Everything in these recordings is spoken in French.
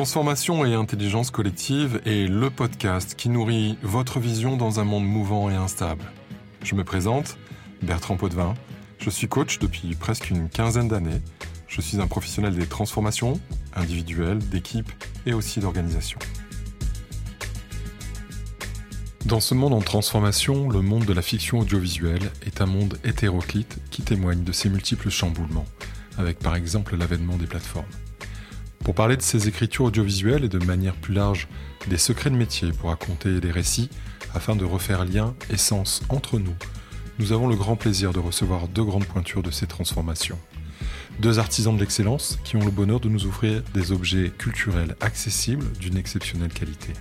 Transformation et intelligence collective est le podcast qui nourrit votre vision dans un monde mouvant et instable. Je me présente, Bertrand Potvin. Je suis coach depuis presque une quinzaine d'années. Je suis un professionnel des transformations individuelles, d'équipe et aussi d'organisation. Dans ce monde en transformation, le monde de la fiction audiovisuelle est un monde hétéroclite qui témoigne de ses multiples chamboulements, avec par exemple l'avènement des plateformes. Pour parler de ces écritures audiovisuelles et de manière plus large des secrets de métier pour raconter des récits afin de refaire lien et sens entre nous, nous avons le grand plaisir de recevoir deux grandes pointures de ces transformations. Deux artisans de l'excellence qui ont le bonheur de nous offrir des objets culturels accessibles d'une exceptionnelle qualité.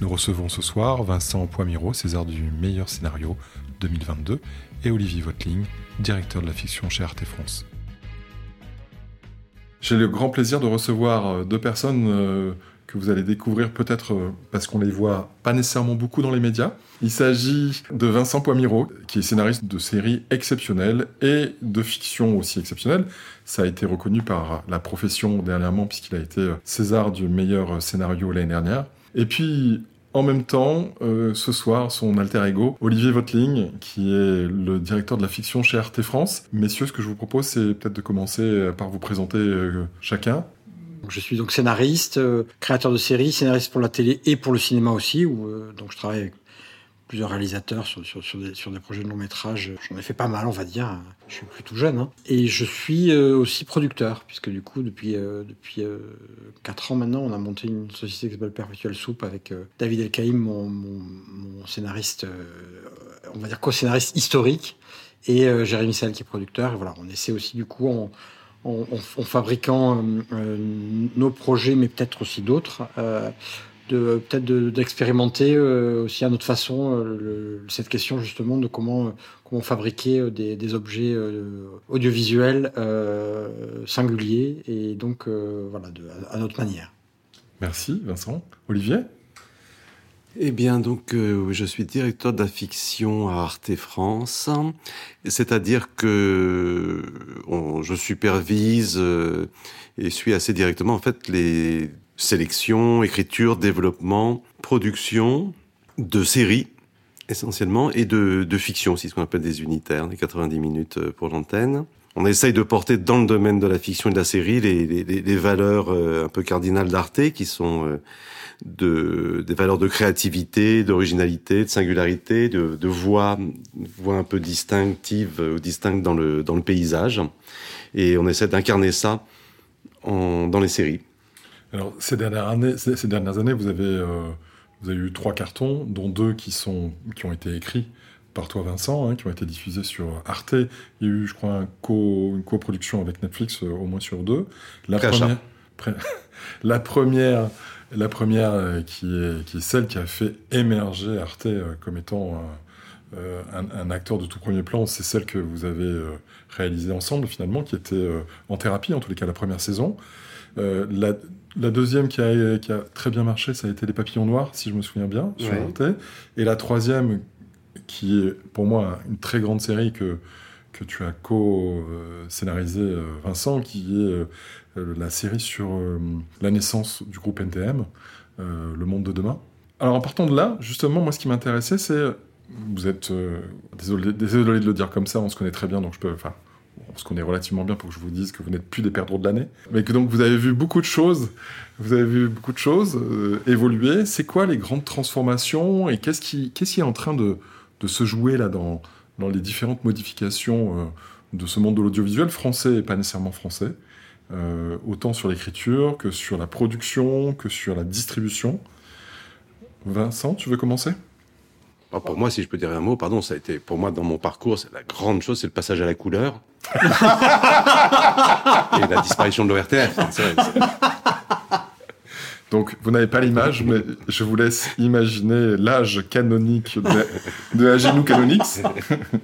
Nous recevons ce soir Vincent Poimiro, César du meilleur scénario 2022, et Olivier Votling, directeur de la fiction chez Arte France. J'ai le grand plaisir de recevoir euh, deux personnes euh, que vous allez découvrir peut-être euh, parce qu'on les voit pas nécessairement beaucoup dans les médias. Il s'agit de Vincent Poimiro, qui est scénariste de séries exceptionnelles et de fiction aussi exceptionnelle. Ça a été reconnu par la profession dernièrement puisqu'il a été César du meilleur scénario l'année dernière. Et puis, en même temps, euh, ce soir, son alter ego, Olivier Votling, qui est le directeur de la fiction chez Arte France. Messieurs, ce que je vous propose, c'est peut-être de commencer par vous présenter euh, chacun. Je suis donc scénariste, euh, créateur de séries, scénariste pour la télé et pour le cinéma aussi. Où, donc je travaille avec plusieurs réalisateurs sur, des, projets de long métrage. J'en ai fait pas mal, on va dire. Je suis plutôt jeune. Hein. Et je suis euh, aussi producteur, puisque du coup, depuis, euh, depuis euh, 4 ans maintenant, on a monté une société qui s'appelle Perpetual Soup avec euh, David Elkaïm, mon, mon, mon, scénariste, euh, on va dire co-scénariste historique, et Jérémy Sall qui est producteur. Et voilà, on essaie aussi du coup en, en fabriquant nos projets, mais peut-être aussi d'autres de peut-être d'expérimenter euh, aussi à notre façon euh, le, cette question justement de comment euh, comment fabriquer des, des objets euh, audiovisuels euh, singuliers et donc voilà de, à, à notre manière. Merci Vincent. Olivier? Eh bien, donc, euh, je suis directeur de la fiction à Arte France, c'est-à-dire que on, je supervise euh, et suis assez directement en fait les sélection, écriture, développement, production de séries essentiellement et de, de fiction aussi, ce qu'on appelle des unitaires, les 90 minutes euh, pour l'antenne. On essaye de porter dans le domaine de la fiction et de la série les, les, les valeurs euh, un peu cardinales d'Arte qui sont euh, de, des valeurs de créativité, d'originalité, de singularité, de, de voix, voix un peu distinctive ou distincte dans le, dans le paysage. Et on essaie d'incarner ça dans les séries. Alors, ces dernières années, ces, ces dernières années vous, avez, euh, vous avez eu trois cartons, dont deux qui, sont, qui ont été écrits par toi, Vincent, hein, qui ont été diffusés sur Arte. Il y a eu, je crois, un co, une coproduction avec Netflix, euh, au moins sur deux. La première, la première, la première euh, qui, est, qui est celle qui a fait émerger Arte comme étant euh, un, un, acteur de tout premier plan, c'est celle que vous avez euh, réalisée ensemble, finalement, qui était euh, en thérapie, en tous les cas, la première saison. la, la deuxième qui a, qui a, très bien marché, ça a été Les Papillons Noirs, si je me souviens bien, sur ouais. Arte. Et la troisième, qui est pour moi une très grande série que, que tu as co-scénarisé, euh, Vincent, qui est euh, la série sur euh, la naissance du groupe NTM, Le Monde de Demain. Alors en partant de là, justement, moi ce qui m'intéressait, c'est... Vous êtes... désolé, désolé de le dire comme ça, on se connaît très bien, donc je peux... Enfin, on se connaît relativement bien pour que je vous dise que vous n'êtes plus des perdreaux de l'année, mais que donc vous avez vu beaucoup de choses, vous avez vu beaucoup de choses euh, évoluer. C'est quoi les grandes transformations et qu'est-ce qui, est en train de, se jouer là dans, dans les différentes modifications euh, de ce monde de l'audiovisuel français et pas nécessairement français, euh, autant sur l'écriture que sur la production, que sur la distribution? Vincent, tu veux commencer? Pour moi, si je peux dire un mot, pardon, ça a été pour moi dans mon parcours, la grande chose, c'est le passage à la couleur et la disparition de l'ORTF. Donc, vous n'avez pas l'image, mais je vous laisse imaginer l'âge canonique de, de Agenou Canonix.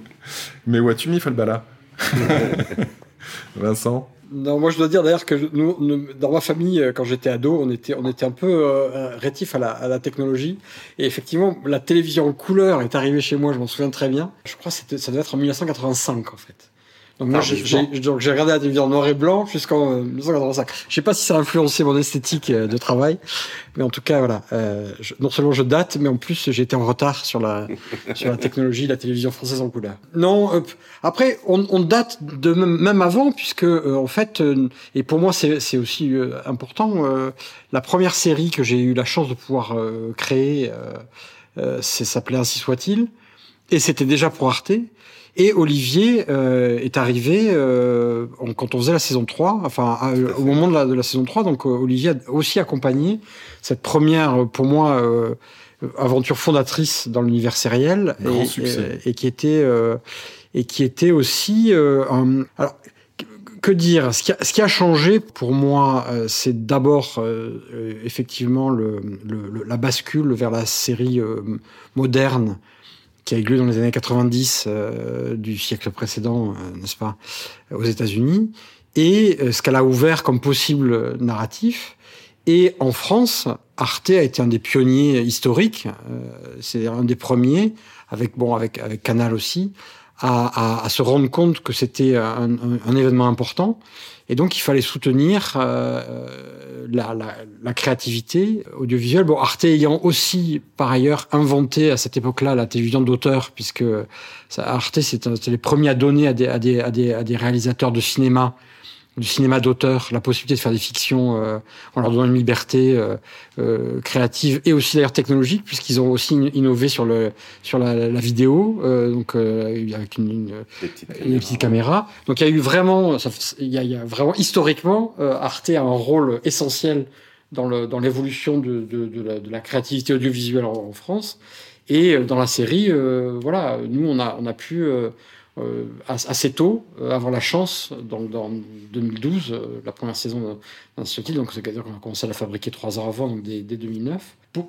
mais Watumi Falbala? Vincent? Non, moi je dois dire d'ailleurs que nous, dans ma famille, quand j'étais ado, on était, on était un peu euh, rétif à la, à la, technologie. Et effectivement, la télévision en couleur est arrivée chez moi, je m'en souviens très bien. Je crois que ça devait être en 1985 en fait. Donc moi, j'ai regardé la télévision noir et blanc jusqu'en 1985. Euh, je sais pas si ça a influencé mon esthétique euh, de travail, mais en tout cas, voilà. Euh, non seulement je date, mais en plus, été en retard sur la sur la technologie de la télévision française en couleur. Non, euh, après, on, on, date de même, avant, puisque en fait, et pour moi, c'est aussi important. la première série que j'ai eu la chance de pouvoir créer, c'est s'appelait Ainsi soit-il, et c'était déjà pour Arte. Et Olivier euh, est arrivé euh, quand on faisait la saison 3, enfin au moment de la, de la, saison 3, donc euh, Olivier a aussi accompagné cette première, pour moi, aventure fondatrice dans l'univers sériel. et, Et, qui était, et qui était aussi... Un, alors, que dire? Ce qui, a, ce qui, a, changé pour moi, c'est d'abord effectivement le, le, la bascule vers la série moderne qui a eu lieu dans les années 90 euh, du siècle précédent, euh, n'est-ce pas, aux États-Unis, et euh, ce qu'elle a ouvert comme possible narratif. Et en France, Arte a été un des pionniers historiques, c'est un des premiers, avec bon, avec avec Canal aussi, à, à, à se rendre compte que c'était un, un, événement important. Et donc, il fallait soutenir euh, la, la, la, créativité audiovisuelle. Bon, Arte ayant aussi, par ailleurs, inventé à cette époque-là la télévision d'auteur, puisque ça, Arte, c'était les premiers à donner à des, à des, à des réalisateurs de cinéma du cinéma d'auteur, la possibilité de faire des fictions euh, en leur donnant une liberté euh, euh, créative et aussi d'ailleurs technologique, puisqu'ils ont aussi innové sur le sur la, la vidéo, euh, donc euh, avec une, une, une, petite caméra. Donc il y a eu vraiment, il y y a vraiment historiquement, Arte a un rôle essentiel dans le dans l'évolution de, de, de, la, de, la, créativité audiovisuelle en, en, France. Et dans la série, voilà, nous on a on a pu euh, assez tôt, euh, avoir la chance, dans, dans 2012, euh, la première saison style, donc c'est-à-dire qu'on a commencé à la fabriquer trois ans avant, donc dès, dès 2009.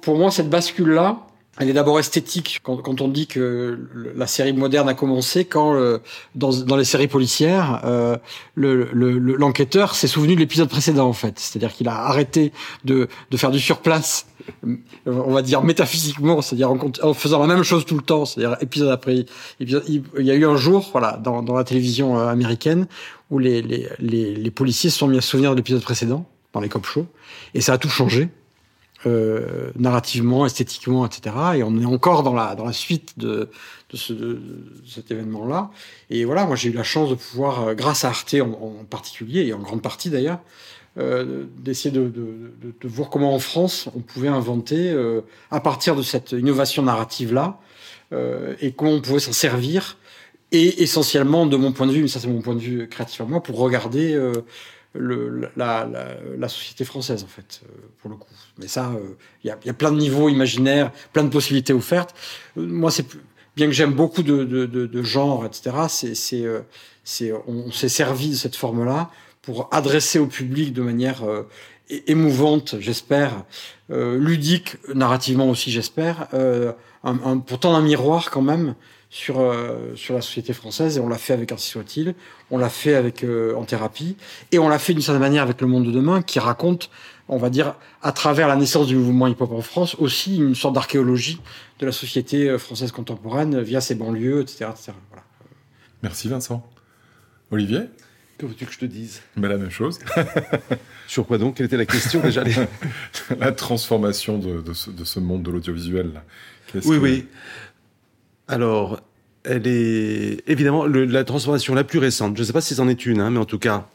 Pour, moi, cette bascule-là, elle est d'abord esthétique quand, on dit que la série moderne a commencé quand euh, dans, les séries policières euh, l'enquêteur le, le, s'est souvenu de l'épisode précédent en fait c'est-à-dire qu'il a arrêté de, faire du surplace on va dire métaphysiquement c'est-à-dire en, en, faisant la même chose tout le temps c'est-à-dire épisode après épisode il y a eu un jour voilà dans, la télévision euh, américaine où les, policiers se sont mis à se souvenir de l'épisode précédent dans les cop shows et ça a tout changé euh, narrativement, esthétiquement, etc. Et on est encore dans la suite de de, ce, de cet événement-là. Et voilà, moi j'ai eu la chance de pouvoir, euh, grâce à Arte en, particulier et en grande partie d'ailleurs, euh, d'essayer de, de, de, de, voir comment en France on pouvait inventer euh, à partir de cette innovation narrative là euh, et comment on pouvait s'en servir. Et essentiellement, de mon point de vue, mais ça c'est mon point de vue créatif à moi, pour regarder le, la, la, la, société française, en fait, euh, pour le coup. Mais ça, il euh, y, a, y, a, plein de niveaux imaginaires, plein de possibilités offertes. Euh, moi, c'est bien que j'aime beaucoup de, de, de, de genres, etc. C'est, c'est, c'est, on s'est servi de cette forme-là pour adresser au public de manière émouvante, j'espère, euh, ludique, narrativement aussi, j'espère, euh, un, un, pourtant un miroir quand même sur euh, sur la société française et on l'a fait avec Ainsi soit-il, on l'a fait avec euh, en thérapie et on l'a fait d'une certaine manière avec Le Monde de demain qui raconte, on va dire, à travers la naissance du mouvement hip-hop en France aussi une sorte d'archéologie de la société euh, française contemporaine via ses banlieues, etc., etc. Voilà. Merci Vincent. Olivier? Que veux-tu que je te dise? Ben, La même chose. Sur quoi donc? Quelle était la question déjà? La transformation de, de, ce, de, ce, monde de l'audiovisuel. Oui, que... oui. Alors, elle est évidemment le, la transformation la plus récente. Je ne sais pas si c'en est une, hein, mais en tout cas,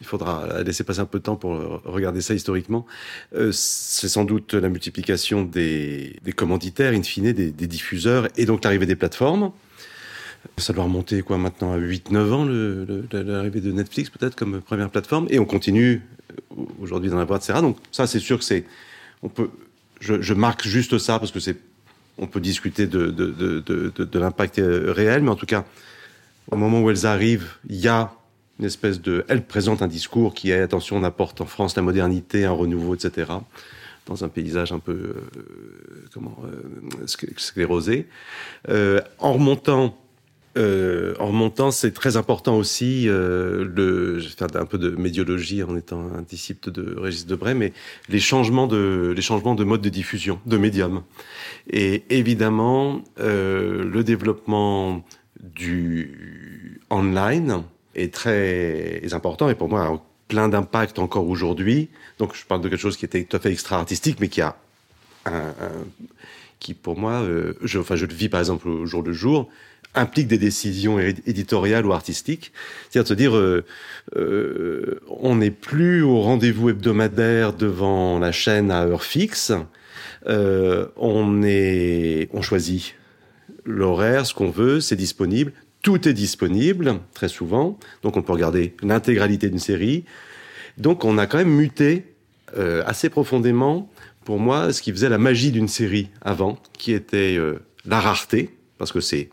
il faudra laisser passer un peu de temps pour regarder ça historiquement. Euh, c'est sans doute la multiplication des, des commanditaires, in fine, des, des diffuseurs, et donc l'arrivée des plateformes. Ça doit remonter quoi maintenant à 8-9 ans, l'arrivée de Netflix peut-être comme première plateforme, et on continue aujourd'hui d'en avoir, etc. Donc ça, c'est sûr que c'est, on peut, je, marque juste ça parce que c'est on peut discuter de, de, de, de, l'impact euh, réel, mais en tout cas, au moment où elles arrivent, il y a une espèce de... Elles présentent un discours qui est, attention, on apporte en France la modernité, un renouveau, etc., dans un paysage un peu, euh, comment, euh, sclérosé. Euh, en remontant euh, en remontant, c'est très important aussi, euh, le, je vais faire un peu de médiologie en étant un disciple de Régis Debray, mais les changements de, les changements de mode de diffusion, de médium. Et évidemment, euh, le développement du online est très important et pour moi a plein d'impact encore aujourd'hui. Donc je parle de quelque chose qui était tout à fait extra-artistique, mais qui a un, qui pour moi, enfin je le vis par exemple au jour le jour, implique des décisions éditoriales ou artistiques. C'est-à-dire se dire, euh, euh, on n'est plus au rendez-vous hebdomadaire devant la chaîne à heure fixe. Euh, on est, on choisit l'horaire, ce qu'on veut, c'est disponible. Tout est disponible très souvent, donc on peut regarder l'intégralité d'une série. Donc on a quand même muté euh, assez profondément, pour moi, ce qui faisait la magie d'une série avant, qui était euh, la rareté, parce que c'est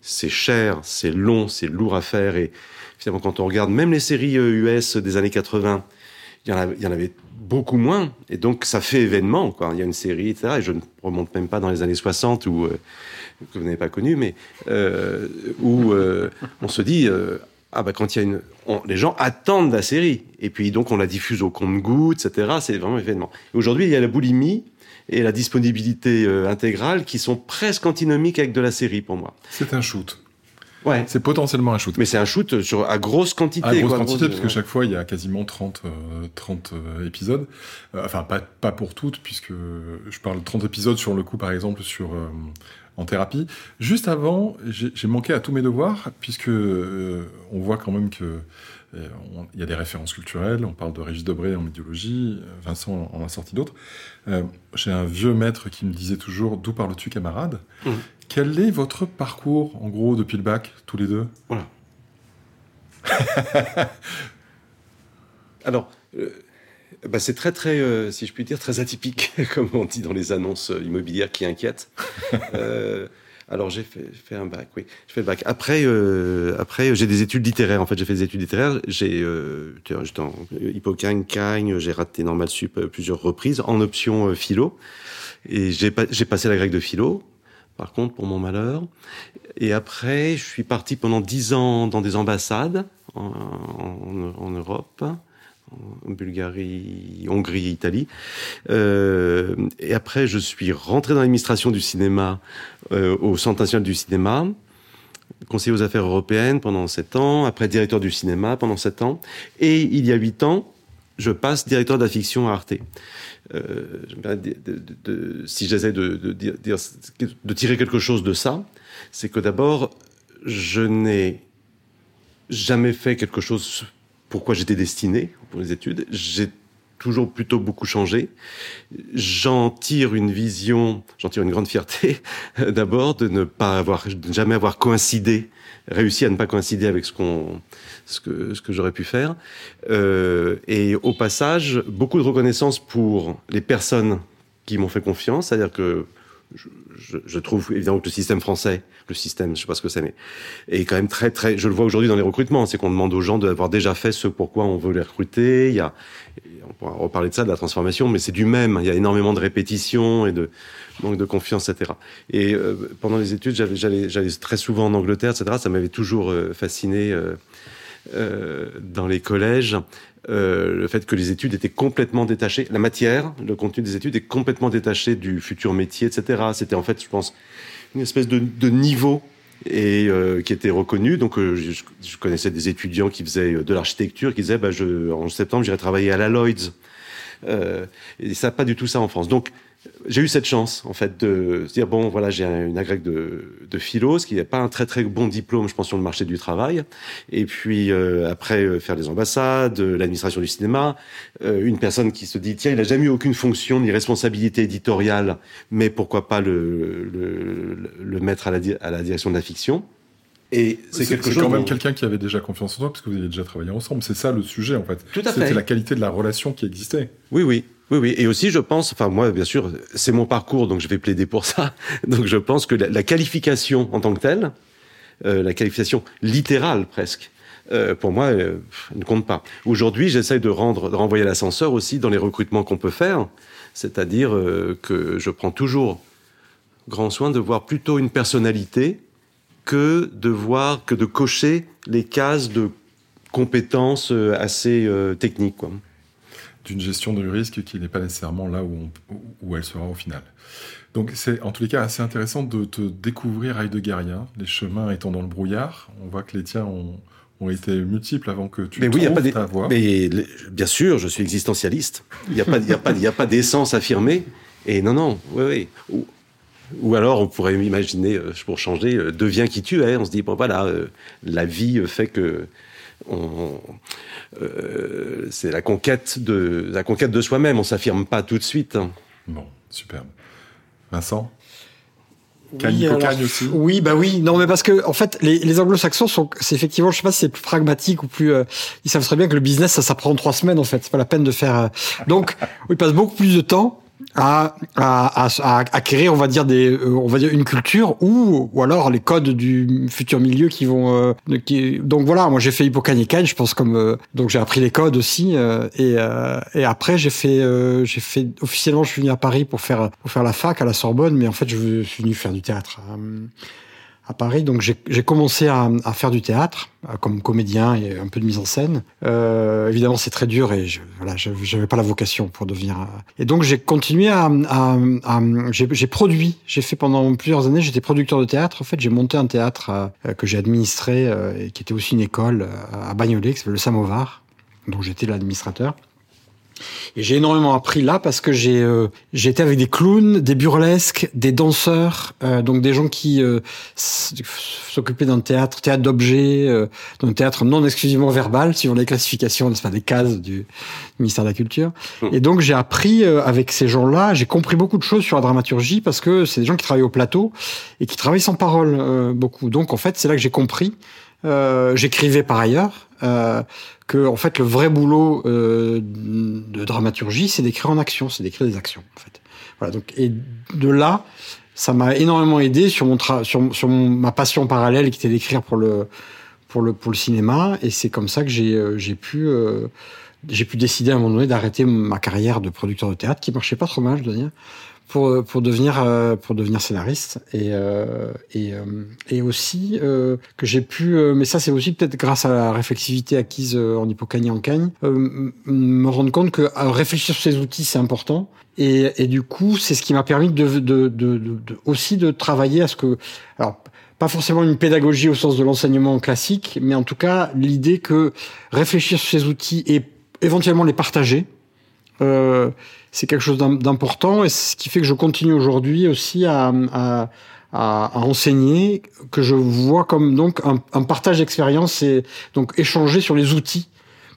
c'est cher, c'est long, c'est lourd à faire. Et finalement, quand on regarde même les séries US euh, des années 80, il y, en avait, beaucoup moins. Et donc, ça fait événement. Il y a une série, etc. Et je ne remonte même pas dans les années 60 où, euh, que vous n'avez pas connu, mais euh, où on se dit. Ah bah quand il y a une, les gens attendent la série et puis donc on la diffuse au compte-gouttes, etc. C'est vraiment événement. Aujourd'hui il y a la boulimie et la disponibilité euh, intégrale qui sont presque antinomiques avec de la série pour moi. C'est un shoot. Ouais. C'est potentiellement un shoot. Mais c'est un shoot sur, à grosse quantité. À grosse quoi, quantité, grosse- parce que chaque fois, il y a quasiment 30, euh, 30 euh, épisodes. Euh, enfin, pas, pas pour toutes, puisque je parle de 30 épisodes sur le coup, par exemple, sur euh, en thérapie. Juste avant, j'ai manqué à tous mes devoirs, puisque euh, on voit quand même que euh, il y a des références culturelles. On parle de Régis Debray en médiologie. euh, Vincent en a sorti d'autres. Euh, j'ai un vieux maître qui me disait toujours D'où parles-tu, camarade Mhm. Quel est votre parcours, en gros, depuis le bac, tous les deux Voilà. Alors, euh, bah, c'est très, très, euh, si je puis dire, très atypique, comme on dit dans les annonces euh, immobilières qui inquiètent. Alors, j'ai fait, fait un bac, oui. J'ai fait le bac. Après, euh, après j'ai des études littéraires. En fait, j'ai fait des études littéraires. J'ai, euh, j'étais en Hippocagne, Cagne, j'ai raté Normal Sup euh, plusieurs reprises en option euh, philo. Et j'ai, j'ai passé la grecque de philo, par contre, pour mon malheur. Et après, je suis parti pendant dix ans dans des ambassades en, en- en Europe, Bulgarie, Hongrie, Italie. Euh, et après, je suis rentré dans l'administration du cinéma euh, au Centre national du cinéma, conseiller aux affaires européennes pendant sept ans, après directeur du cinéma pendant sept ans. Et il y a huit ans, je passe directeur de la fiction à Arte. Euh, si j'essaie de tirer quelque chose de ça, c'est que d'abord, je n'ai jamais fait quelque chose pourquoi j'étais destiné pour les études. J'ai toujours plutôt beaucoup changé. J'en tire une vision, j'en tire une grande fierté, d'abord de ne pas avoir, de jamais avoir coïncidé, réussi à ne pas coïncider avec ce qu'on, ce que, ce que j'aurais pu faire. Euh, et au passage, beaucoup de reconnaissance pour les personnes qui m'ont fait confiance, c'est-à-dire que je, trouve évidemment que le système français, le système, je sais pas ce que c'est, mais est quand même très très. Je le vois aujourd'hui dans les recrutements, c'est qu'on demande aux gens d'avoir déjà fait ce pourquoi on veut les recruter. Il y a, on pourra reparler de ça, de la transformation, mais c'est du même. Il y a énormément de répétitions et de manque de confiance, etc. Et euh, pendant les études, j'allais, très souvent en Angleterre, etc. Ça m'avait toujours euh, fasciné euh, dans les collèges. Euh, le fait que les études étaient complètement détachées, la matière, le contenu des études est complètement détaché du futur métier, etc. C'était en fait, je pense, une espèce de, de niveau et euh, qui était reconnu. Donc, euh, je, je connaissais des étudiants qui faisaient euh, de l'architecture, qui disaient, bah, je, en septembre, j'irai travailler à la Lloyd's. Euh, et ça pas du tout ça en France. Donc, j'ai eu cette chance, en fait, de se dire, bon, voilà, j'ai un- une agrègue de, de philo, ce qui n'est pas un très très bon diplôme, je pense, sur le marché du travail. Et puis, euh, après, euh, faire les ambassades, euh, l'administration du cinéma, une personne qui se dit, tiens, il n'a jamais eu aucune fonction ni responsabilité éditoriale, mais pourquoi pas le, le, le mettre à la, à la direction de la fiction et c'est quelque chose quand même quelqu'un qui avait déjà confiance en toi, parce que vous avez déjà travaillé ensemble. C'est ça le sujet, en fait. Tout à C'était fait. la qualité de la relation qui existait. Oui, oui. Oui, oui. Et aussi, je pense, enfin, moi, bien sûr, c'est mon parcours, donc je vais plaider pour ça. Donc, je pense que la, qualification en tant que telle, euh, la qualification littérale presque, euh, pour moi, euh, ne compte pas. Aujourd'hui, j'essaye de rendre, de renvoyer l'ascenseur aussi dans les recrutements qu'on peut faire. C'est-à-dire euh, que je prends toujours grand soin de voir plutôt une personnalité que de voir, que de cocher les cases de compétences euh, assez euh, techniques, quoi. D'une gestion du risque qui n'est pas nécessairement là où, on- où elle sera au final. Donc c'est en tous les cas assez intéressant de te découvrir Heideggerien, les chemins étant dans le brouillard. On voit que les tiens ont, ont été multiples avant que tu mais oui, y a pas ta voix. Mais bien sûr, je suis existentialiste. Il n'y a pas, y a pas, il y a pas d'essence affirmée. Et non, non, oui, oui. Ou, ou, alors, on pourrait imaginer, euh, pour changer, euh, deviens qui tu es. On se dit, bon voilà, euh, la vie fait que on, euh, c'est la conquête de la conquête de soi-même. On s'affirme pas tout de suite. Hein. Bon, superbe. Vincent? Oui, aussi. Oui, bah oui. Non, mais parce que en fait, les, les anglo-saxons sont, c'est effectivement, je sais pas si c'est plus pragmatique ou plus. Euh, ils savent très bien que le business, ça, ça prend trois semaines en fait. C'est pas la peine de faire. Euh, donc, ils passent beaucoup plus de temps à, à, à, acquérir, on va dire des, euh, on va dire une culture ou ou alors les codes du futur milieu qui vont. Euh, qui, donc voilà, moi j'ai fait Hippocane et je pense comme euh, donc j'ai appris les codes aussi et et après j'ai fait j'ai fait officiellement je suis venu à Paris pour faire pour faire la fac à la Sorbonne, mais en fait je suis venu faire du théâtre à Paris. Donc j'ai commencé à, à, faire du théâtre euh, comme comédien et un peu de mise en scène. Euh, évidemment, c'est très dur et je, voilà, j'avais pas la vocation pour devenir. Euh, et donc j'ai continué à, à, à j'ai produit. J'ai fait pendant plusieurs années. J'étais producteur de théâtre. En fait, j'ai monté un théâtre euh, que j'ai administré et qui était aussi une école à Bagnolet, qui s'appelle le Samovar. Donc j'étais l'administrateur. Et j'ai énormément appris là parce que j'ai euh, été avec des clowns, des burlesques, des danseurs, euh, donc des gens qui euh, s'occupaient d'un théâtre, théâtre d'objets, euh, d'un théâtre non exclusivement verbal, suivant les classifications, n'est-ce pas, des cases du ministère de la Culture. Mmh. Et donc j'ai appris euh, avec ces gens-là, j'ai compris beaucoup de choses sur la dramaturgie parce que c'est des gens qui travaillent au plateau et qui travaillent sans parole beaucoup. Donc en fait, c'est là que j'ai compris. J'écrivais par ailleurs euh, que en fait le vrai boulot euh, de dramaturgie, c'est d'écrire en action, c'est d'écrire des actions. En fait, voilà. Donc et de là, ça m'a énormément aidé sur mon tra sur, sur ma passion parallèle qui était d'écrire pour le pour le pour le cinéma. Et c'est comme ça que j'ai euh, j'ai pu euh, j'ai pu décider à un moment donné d'arrêter ma carrière de producteur de théâtre qui marchait pas trop mal, je dois dire, pour pour devenir euh, pour devenir scénariste. Et euh, et euh, et aussi que j'ai pu mais ça c'est aussi peut-être grâce à la réflexivité acquise en hippocanie en cagne me rendre compte que réfléchir sur ces outils c'est important. Et et du coup c'est ce qui m'a permis de de, de de aussi de travailler à ce que alors pas forcément une pédagogie au sens de l'enseignement classique, mais en tout cas l'idée que réfléchir sur ces outils et éventuellement les partager, euh, c'est quelque chose d'important et ce qui fait que je continue aujourd'hui aussi à, enseigner, que je vois comme donc un, partage d'expérience et donc échanger sur les outils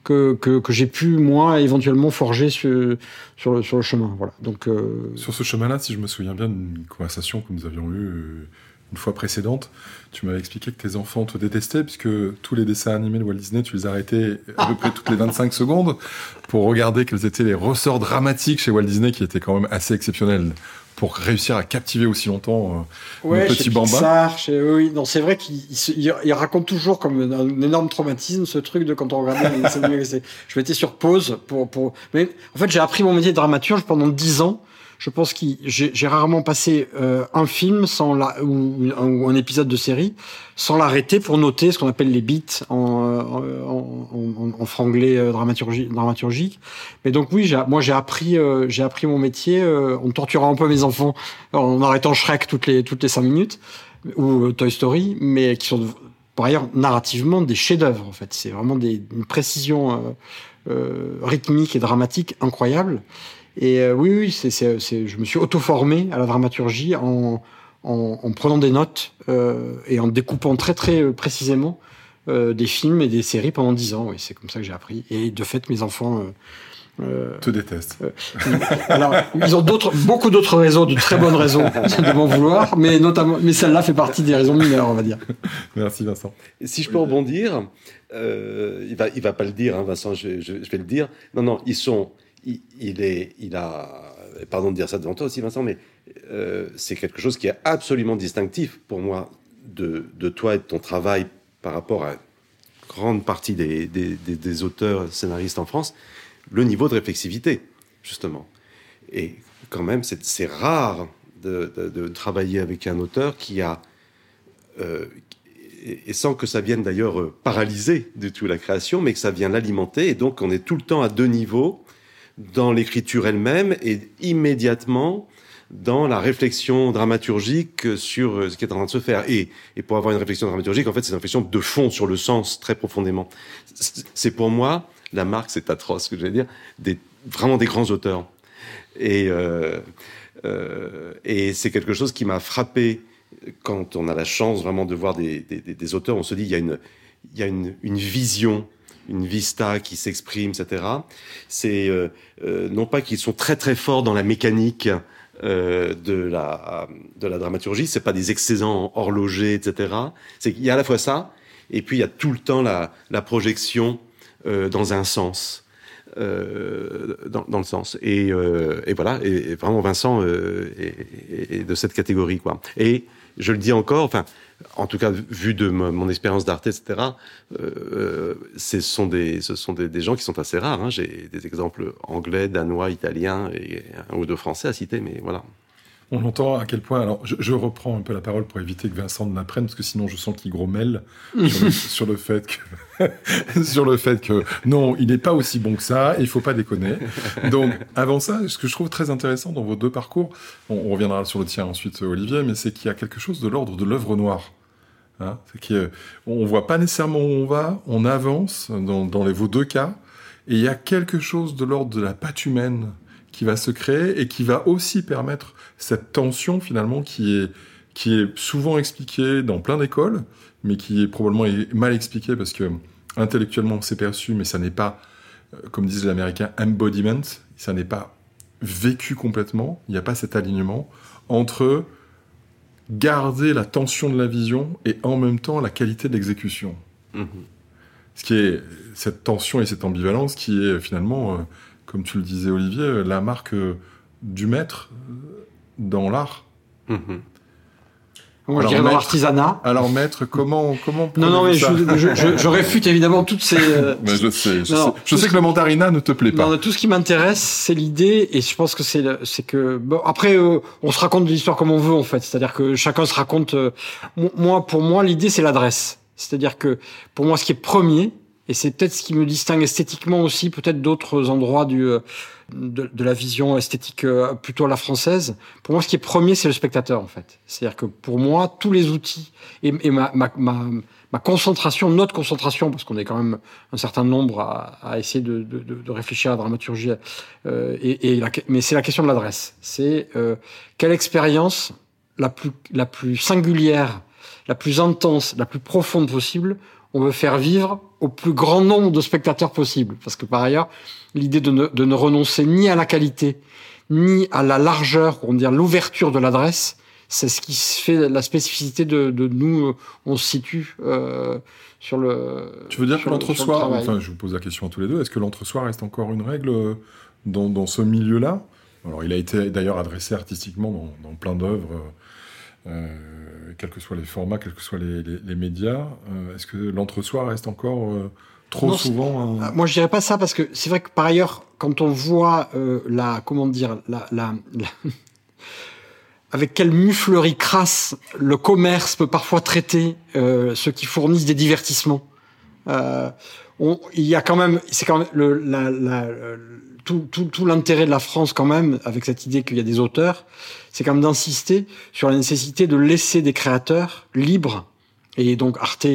que, que, j'ai pu moi éventuellement forger sur, sur, le, chemin. Voilà. Donc euh... sur ce chemin-là, si je me souviens bien d'une conversation que nous avions eue une fois précédente, tu m'avais expliqué que tes enfants te détestaient puisque tous les dessins animés de Walt Disney, tu les arrêtais à peu près toutes les 25 secondes pour regarder quels étaient les ressorts dramatiques chez Walt Disney qui étaient quand même assez exceptionnels pour réussir à captiver aussi longtemps euh, ouais, petit Bamba. Pixar, chez, oui, non, c'est vrai qu'il il, il, raconte toujours comme un, un, énorme traumatisme ce truc de quand on regardait les Je m'étais sur pause pour, pour, mais en fait, j'ai appris mon métier de dramaturge pendant dix ans je pense que j'ai rarement passé euh, un film sans la, ou, ou, un épisode de série sans l'arrêter pour noter ce qu'on appelle les beats en, en, en, en franglais euh, dramaturgie, dramaturgique. Mais donc oui, moi j'ai appris, euh, j'ai appris mon métier euh, en torturant un peu mes enfants en arrêtant Shrek toutes les toutes les cinq minutes ou euh, Toy Story, mais qui sont par ailleurs narrativement des chefs-d'œuvre en fait. C'est vraiment des, une précision rythmique et dramatique incroyable. Et euh, oui, oui, c'est, c'est, c'est, je me suis auto-formé à la dramaturgie en, en, en prenant des notes euh, et en découpant très très euh, précisément euh, des films et des séries pendant dix ans. Oui, c'est comme ça que j'ai appris. Et de fait, mes enfants euh, te détestent. alors, ils ont d'autres, beaucoup d'autres raisons, de très bonnes raisons de m'en vouloir, mais notamment, mais celle-là fait partie des raisons mineures, on va dire. Merci Vincent. Et si je peux rebondir, il va, il va pas le dire, hein, Vincent, je, je, je vais le dire. Non, non, ils sont il, est, il a, pardon de dire ça devant toi aussi, Vincent, mais euh, c'est quelque chose qui est absolument distinctif pour moi de, de, toi et de ton travail par rapport à une grande partie des, des, des, auteurs scénaristes en France, le niveau de réflexivité, justement. Et quand même, c'est rare de, de, travailler avec un auteur qui a, euh, et sans que ça vienne d'ailleurs paralyser du tout la création, mais que ça vient l'alimenter, et donc on est tout le temps à deux niveaux, dans l'écriture elle-même et immédiatement dans la réflexion dramaturgique sur euh, ce qui est en train de se faire. Et, et pour avoir une réflexion dramaturgique, en fait, c'est une réflexion de fond sur le sens très profondément. C'est pour moi, la marque, c'est atroce ce que je vais dire, vraiment des grands auteurs. Et, euh, euh, et c'est quelque chose qui m'a frappé quand on a la chance vraiment de voir des, des, des auteurs. On se dit, il y a une, il y a une, une vision une vista qui s'exprime, etc. C'est euh, euh, non pas qu'ils sont très très forts dans la mécanique euh, de la de la dramaturgie, c'est pas des excellents horlogers, etc. C'est qu'il y a à la fois ça, et puis il y a tout le temps la, projection dans un sens. Dans, le sens et, voilà et, et, vraiment Vincent est, est, de cette catégorie quoi et je le dis encore enfin en tout cas vu de mon, expérience d'art, etc., euh, ce sont, des, ce sont des, gens qui sont assez rares. Hein. J'ai des exemples anglais, danois, italiens et un ou deux français à citer, mais voilà. On entend à quel point. Alors, je, je, reprends un peu la parole pour éviter que Vincent ne l'apprenne, parce que sinon, je sens qu'il grommelle sur, le, sur, le fait que, sur le fait que non, il n'est pas aussi bon que ça. Il faut pas déconner. Donc, avant ça, ce que je trouve très intéressant dans vos deux parcours, on, on reviendra sur le tien ensuite, Olivier, mais c'est qu'il y a quelque chose de l'ordre de l'œuvre noire. Hein, c'est qu'on voit pas nécessairement où on va, on avance dans, dans les, vos deux cas, et il y a quelque chose de l'ordre de la patte humaine qui va se créer et qui va aussi permettre cette tension finalement qui est, qui est souvent expliquée dans plein d'écoles, mais qui est probablement mal expliquée parce que intellectuellement c'est perçu, mais ça n'est pas, comme disent les Américains, embodiment, ça n'est pas vécu complètement, il n'y a pas cet alignement entre garder la tension de la vision et en même temps la qualité de l'exécution. Mmh. Ce qui est cette tension et cette ambivalence qui est finalement, euh, comme tu le disais Olivier, la marque euh, du maître euh, dans l'art. Mmh. Moi, je dirais dans l'artisanat. Alors, maître, comment, comment Non, non, mais je, je, je, je, réfute évidemment toutes ces. Euh... mais je sais, je non, sais, je sais que le mandarina ne te plaît pas. Non, tout ce qui m'intéresse, c'est l'idée, et je pense que c'est, c'est que bon, après, euh, on se raconte de l'histoire comme on veut en fait. C'est-à-dire que chacun se raconte. Euh, moi, pour moi, l'idée, c'est l'adresse. C'est-à-dire que pour moi, ce qui est premier, et c'est peut-être ce qui me distingue esthétiquement aussi, peut-être d'autres endroits du. Euh, de, de, la vision esthétique euh, plutôt la française. Pour moi, ce qui est premier, c'est le spectateur, en fait. C'est-à-dire que pour moi, tous les outils et, et ma, ma, ma, ma, concentration, notre concentration, parce qu'on est quand même un certain nombre à, à essayer de, de, de, réfléchir à la dramaturgie, euh, et, et la, mais c'est la question de l'adresse. C'est euh, quelle expérience la plus, la plus singulière, la plus intense, la plus profonde possible on veut faire vivre au plus grand nombre de spectateurs possible. Parce que par ailleurs, l'idée de ne, de ne renoncer ni à la qualité, ni à la largeur, on dire l'ouverture de l'adresse, c'est ce qui fait la spécificité de, de nous, on se situe euh, sur le. Tu veux dire que l'entre-soi, enfin, je vous pose la question à tous les deux, est-ce que l'entre-soi reste encore une règle euh, dans, dans ce milieu-là? Alors, il a été d'ailleurs adressé artistiquement dans, dans plein d'œuvres. Euh, quels que soient les formats, quels que soient les, les, les médias, euh, est-ce que l'entre-soi reste encore euh, trop non, souvent un... Moi, je dirais pas ça parce que c'est vrai que par ailleurs, quand on voit euh, la, comment dire, la, la, la avec quelle muflerie crasse le commerce peut parfois traiter euh, ceux qui fournissent des divertissements. Euh, on, il y a quand même, c'est quand même le, la, la, tout, tout, tout l'intérêt de la France quand même, avec cette idée qu'il y a des auteurs, c'est quand même d'insister sur la nécessité de laisser des créateurs libres, et donc Arte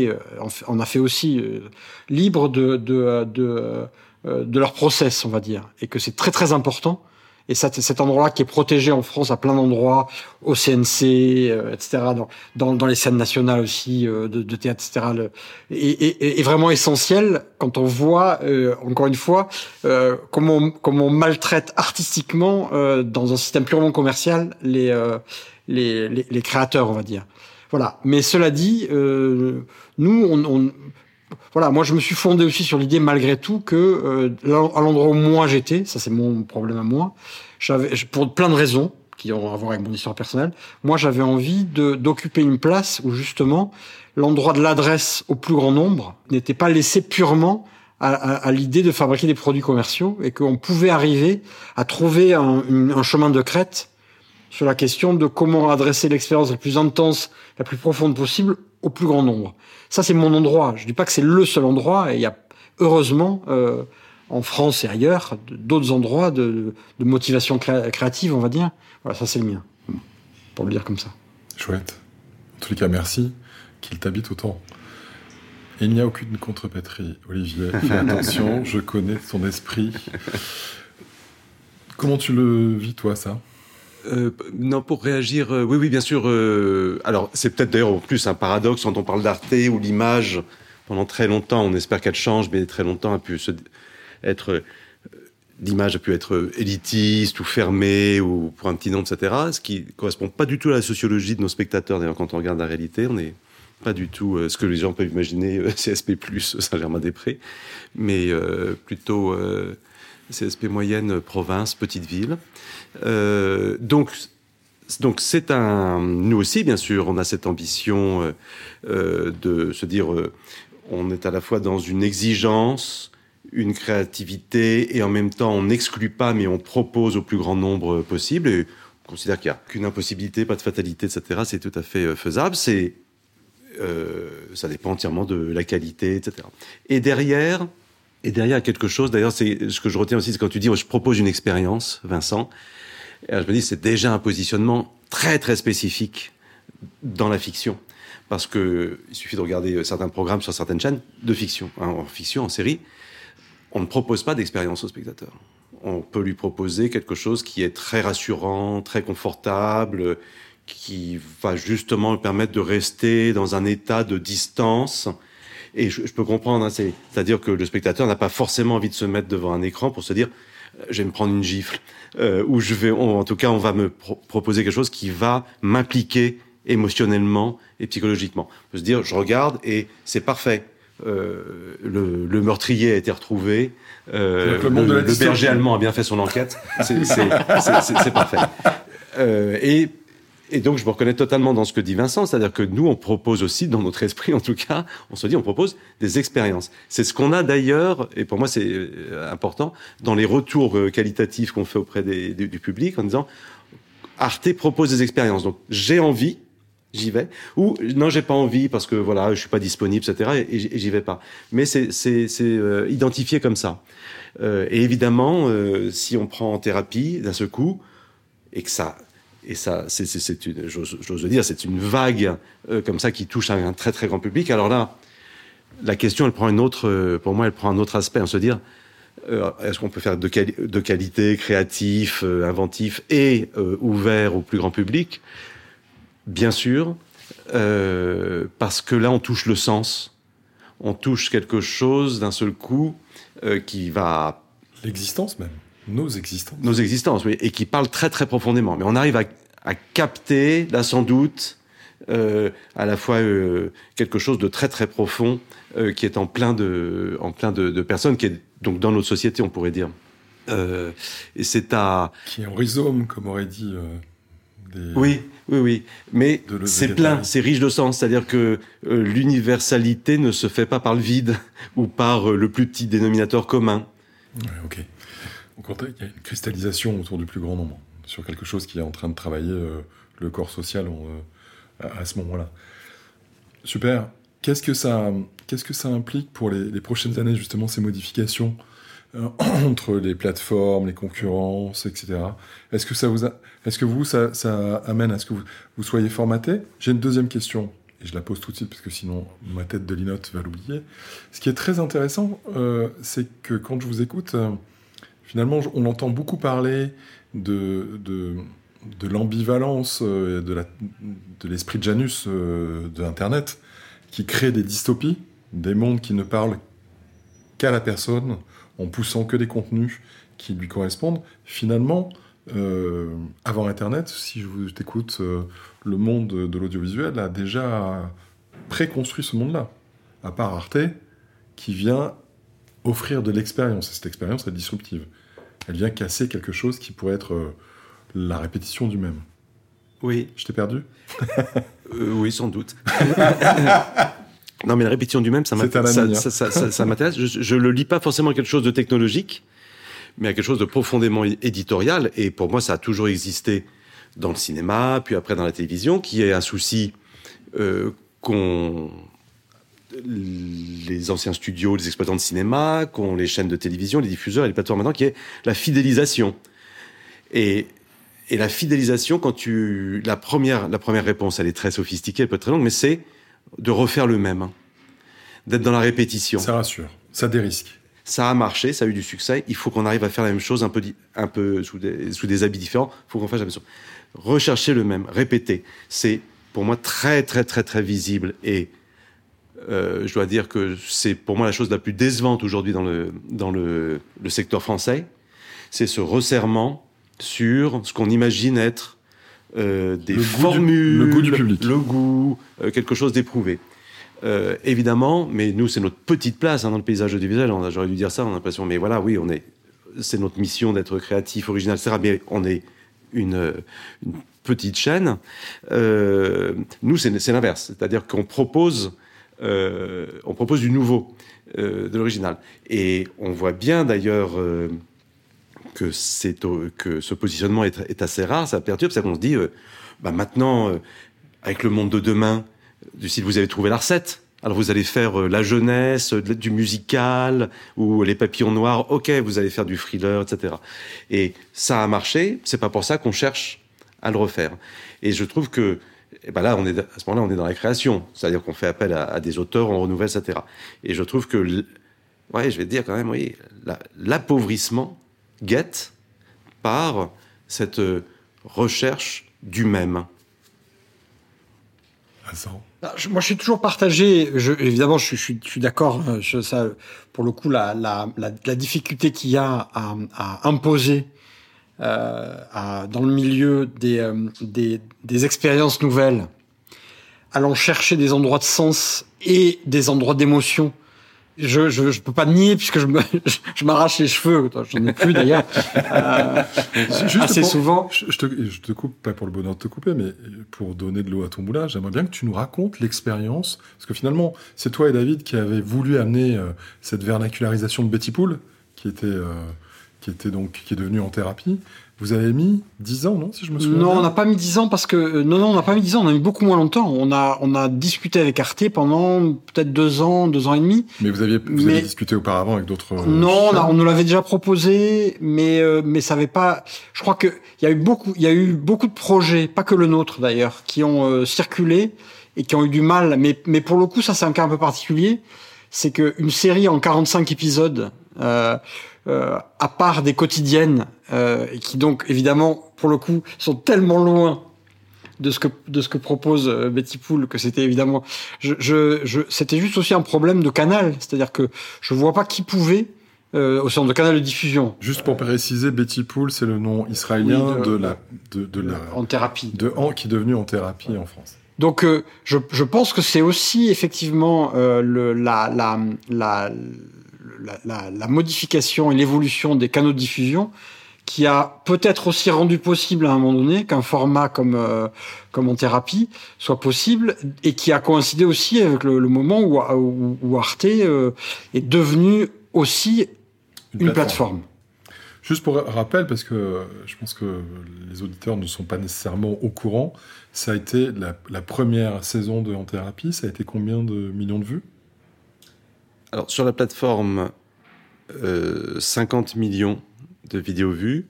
en a fait aussi, euh, libres de, de, de, euh, de leur process, on va dire, et que c'est très très important et ça, cet endroit-là qui est protégé en France à plein d'endroits, au CNC, euh, etc., dans, dans, dans, les scènes nationales aussi euh, de, de, théâtre, etc., le, est, vraiment essentiel quand on voit, euh, encore une fois, euh, comment, comment on maltraite artistiquement euh, dans un système purement commercial les, euh, les, les, les, créateurs, on va dire. Voilà. Mais cela dit, nous, on, on voilà, moi je me suis fondé aussi sur l'idée malgré tout que euh, à l'endroit où moi j'étais, ça c'est mon problème à moi, j'avais pour plein de raisons qui ont à voir avec mon histoire personnelle, moi j'avais envie d'occuper une place où justement l'endroit de l'adresse au plus grand nombre n'était pas laissé purement à, l'idée de fabriquer des produits commerciaux et qu'on pouvait arriver à trouver un chemin de crête sur la question de comment adresser l'expérience la plus intense, la plus profonde possible au plus grand nombre. Ça, c'est mon endroit. Je dis pas que c'est le seul endroit. Et il y a heureusement euh, en France et ailleurs, d'autres endroits de, motivation créative, on va dire. Voilà, ça c'est le mien, pour le dire comme ça. Chouette. En tous les cas, merci qu'il t'habite autant. il n'y a aucune contrepétrie, Olivier. Fais attention, je connais ton esprit. Comment tu le vis, toi, ça? Euh, non, pour réagir, euh, oui, oui, bien sûr. Euh, alors, c'est peut-être d'ailleurs en plus un paradoxe quand on parle d'Arte où l'image, pendant très longtemps, on espère qu'elle change, mais très longtemps a pu être l'image a pu être élitiste ou fermée ou pour un petit nombre, etc. Ce qui correspond pas du tout à la sociologie de nos spectateurs. D'ailleurs, quand on regarde la réalité, on n'est pas du tout ce que les gens peuvent imaginer CSP+, Saint-Germain-des-Prés, mais plutôt CSP moyenne, province, petite ville. Euh, donc, donc c'est un. Nous aussi, bien sûr, on a cette ambition euh, euh, de se dire, on est à la fois dans une exigence, une créativité, et en même temps, on n'exclut pas, mais on propose au plus grand nombre possible. Et on considère qu'il n'y a qu'une impossibilité, pas de fatalité, etc. C'est tout à fait faisable. C'est ça dépend entièrement de la qualité, etc. Et derrière, et derrière quelque chose, d'ailleurs, c'est ce que je retiens aussi, c'est quand tu dis, je propose une expérience, Vincent. je me dis, c'est déjà un positionnement très très spécifique dans la fiction, parce que il suffit de regarder certains programmes sur certaines chaînes de fiction, hein, en fiction, en série, on ne propose pas d'expérience au spectateur. On peut lui proposer quelque chose qui est très rassurant, très confortable, qui va justement lui permettre de rester dans un état de distance et je, peux comprendre, hein, c'est-à-dire que le spectateur n'a pas forcément envie de se mettre devant un écran pour se dire euh, je vais me prendre une gifle euh, ou je vais, en tout cas, on va me proposer quelque chose qui va m'impliquer émotionnellement et psychologiquement. On peut se dire je regarde et c'est parfait. Euh, le, le, meurtrier a été retrouvé. Euh, le, le, berger allemand a bien fait son enquête. C'est parfait. Euh, et et donc, je me reconnais totalement dans ce que dit Vincent, c'est-à-dire que nous, on propose aussi, dans notre esprit en tout cas, on se dit, on propose des expériences. C'est ce qu'on a d'ailleurs, et pour moi c'est euh, important, dans les retours euh, qualitatifs qu'on fait auprès des, du public, en disant, Arte propose des expériences. Donc, j'ai envie, j'y vais, ou non, j'ai pas envie parce que voilà, je suis pas disponible, etc. Et, j'y vais pas. Mais c'est euh, identifié comme ça. Euh, et évidemment, euh, si on prend en thérapie d'un seul coup et que ça et ça, c'est une, j'ose dire, c'est une vague euh, comme ça qui touche un, très très grand public. Alors là, la question, elle prend une autre, euh, pour moi, elle prend un autre aspect, on se dire, euh, est-ce qu'on peut faire de qualité, créatif, inventif et ouvert au plus grand public? Bien sûr, parce que là, on touche le sens, on touche quelque chose d'un seul coup qui va l'existence même nos existences. Nos existences, oui, et qui parlent très très profondément. Mais on arrive à, à capter, là sans doute, euh, à la fois euh, quelque chose de très très profond euh, qui est en plein de, en plein de, de, personnes, qui est donc dans notre société, on pourrait dire. Et c'est à qui est en rhizome, comme aurait dit. Des... Oui, oui, oui. Mais c'est plein, c'est riche de sens. C'est-à-dire que l'universalité ne se fait pas par le vide ou par le plus petit dénominateur commun. Ouais, ok. Donc il y a une cristallisation autour du plus grand nombre, sur quelque chose qui est en train de travailler euh, le corps social euh, à, ce moment-là. Super. Qu'est-ce que ça, implique pour les, prochaines années, justement, ces modifications euh, entre les plateformes, les concurrences, etc. Est-ce que ça vous, est-ce que vous, ça, amène à ce que vous, vous soyez formaté? J'ai une deuxième question et je la pose tout de suite parce que sinon ma tête de linotte va l'oublier. Ce qui est très intéressant, c'est que quand je vous écoute, finalement, on entend beaucoup parler de, de, l'ambivalence euh, de, l'esprit de Janus euh, de Internet, qui crée des dystopies, des mondes qui ne parlent qu'à la personne, en poussant que des contenus qui lui correspondent. Finalement, euh, avant Internet, si je vous écoute, le monde de l'audiovisuel a déjà préconstruit ce monde-là, à part Arte, qui vient offrir de l'expérience. Et cette expérience est disruptive. Elle vient casser quelque chose qui pourrait être euh, la répétition du même. Oui. Je t'ai perdu? Euh, Oui, sans doute. non, mais la répétition du même, ça m'intéresse. Je, ne le lis pas forcément à quelque chose de technologique, mais à quelque chose de profondément éditorial. Et pour moi, ça a toujours existé dans le cinéma, puis après dans la télévision, qui est un souci euh, qu'on les anciens studios, les exploitants de cinéma, qu'ont les chaînes de télévision, les diffuseurs et les plateformes maintenant, qui est la fidélisation. Et, et la fidélisation, quand tu la première la première réponse, elle est très sophistiquée, elle peut être très longue, mais c'est de refaire le même, hein. d'être dans la répétition. Ça rassure, ça dérisque. Ça a marché, ça a eu du succès. Il faut qu'on arrive à faire la même chose un peu, un peu sous, des, sous des habits différents. Il faut qu'on fasse la même chose. Rechercher le même, répéter. C'est pour moi très très très très visible et je dois dire que c'est pour moi la chose la plus décevante aujourd'hui dans le dans le, le secteur français. C'est ce resserrement sur ce qu'on imagine être euh, des Le goût du- formules, le goût du public. le goût, euh, quelque chose d'éprouvé. Euh, évidemment, mais nous, c'est notre petite place hein, dans le paysage audiovisuel. J'aurais dû dire ça, on a l'impression, mais voilà, oui, on est, c'est notre mission d'être créatif, original, etc. Mais on est une, euh, une petite chaîne. Euh, nous, c'est l'inverse, c'est-à-dire qu'on propose, euh, on propose du nouveau, euh, de l'original. Et on voit bien d'ailleurs. euh, que, que ce positionnement est, assez rare, ça perturbe, c'est qu'on se dit, euh, bah maintenant, euh, avec le monde de demain, du style vous avez trouvé la recette, alors vous allez faire la jeunesse, du musical, ou les papillons noirs, ok, vous allez faire du thriller, etc. Et ça a marché, c'est pas pour ça qu'on cherche à le refaire. Et je trouve que, eh ben là, on est, à ce moment-là, on est dans la création, c'est-à-dire qu'on fait appel à, à des auteurs, on renouvelle, etc. Et je trouve que, l- ouais, je vais te dire quand même, oui, la- l'appauvrissement guette par cette euh, recherche du même. Vincent. Ah, je- Moi, je suis toujours partagé. Je, évidemment, je, suis- je je suis d'accord. euh, sur Ça, pour le coup, la, la, la, la difficulté qu'il y a à, à imposer euh, à, dans le milieu des, euh, des, des expériences nouvelles, allant chercher des endroits de sens et des endroits d'émotion. Je, je, je peux pas nier puisque je me, je m'arrache les cheveux. J'en ai plus d'ailleurs. Euh, Juste assez pour- souvent. Je, je te, je te coupe, pas pour le bonheur de te couper, mais pour donner de l'eau à ton moulin, j'aimerais bien que tu nous racontes l'expérience. Parce que finalement, c'est toi et David qui avez voulu amener euh, cette vernacularisation de Betty Pool, qui était, euh, qui était donc, qui est devenue en thérapie. Vous avez mis 10 ans, non, si je me souviens Non, bien on n'a pas mis 10 ans parce que euh, non, non, on n'a pas mis 10 ans. On a mis beaucoup moins longtemps. On a, on a discuté avec Arte pendant peut-être deux ans, deux ans et demi. Mais vous aviez, vous Mais- avez discuté auparavant avec d'autres. euh, non, on, a- on nous l'avait déjà proposé, mais euh, mais ça avait pas. Je crois que il y a eu beaucoup, il y a eu beaucoup de projets, pas que le nôtre d'ailleurs, qui ont euh, circulé et qui ont eu du mal. Mais mais pour le coup, ça c'est un cas un peu particulier. C'est que une série en 45 épisodes, euh, euh, à part des quotidiennes, euh, et qui donc évidemment pour le coup sont tellement loin de ce que de ce que propose euh, Betty Pool que c'était évidemment je, je, je c'était juste aussi un problème de canal. C'est-à-dire que je vois pas qui pouvait euh, au centre de canal de diffusion. Juste pour préciser, Betty Pool, c'est le nom israélien Oui, de- de, la, de, de la, en thérapie. de An qui est devenu en thérapie en France. donc euh, je, je pense que c'est aussi effectivement euh, le, la, la, la, la, la, la modification et l'évolution des canaux de diffusion qui a peut-être aussi rendu possible à un moment donné qu'un format comme euh, comme en thérapie soit possible et qui a coïncidé aussi avec le, le moment où, où, où Arte euh, est devenu aussi une, plateforme. Juste pour rappel, parce que je pense que les auditeurs ne sont pas nécessairement au courant, ça a été la, la première saison de En Thérapie, ça a été combien de millions de vues? Alors, sur la plateforme, euh, 50 millions de vidéos vues.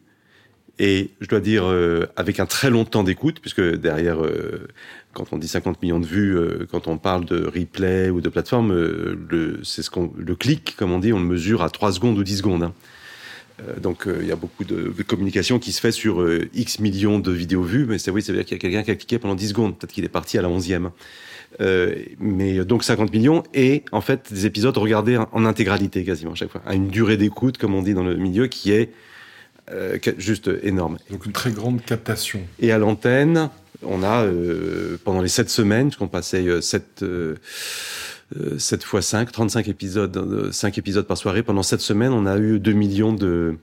Et je dois dire, euh, avec un très long temps d'écoute, puisque derrière, euh, quand on dit 50 millions de vues, euh, quand on parle de replay ou de plateforme, euh, le, c'est ce qu'on, le clic, comme on dit, on le mesure à 3 secondes ou 10 secondes. hein. Euh, donc euh, il y a beaucoup de, communication qui se fait sur euh, X millions de vidéos vues, mais c'est oui, ça veut dire qu'il y a quelqu'un qui a cliqué pendant 10 secondes, peut-être qu'il est parti à la 11e. Euh, mais donc 50 millions et en fait des épisodes regardés en, intégralité quasiment à chaque fois, à une durée d'écoute comme on dit dans le milieu qui est euh, juste énorme. Donc une très grande captation. Et à l'antenne, on a euh, pendant les 7 semaines, puisqu'on passait euh, 7 euh, euh, 7 fois 5, 35 épisodes, euh, 5 épisodes par soirée. Pendant 7 semaines, on a eu 2 millions de,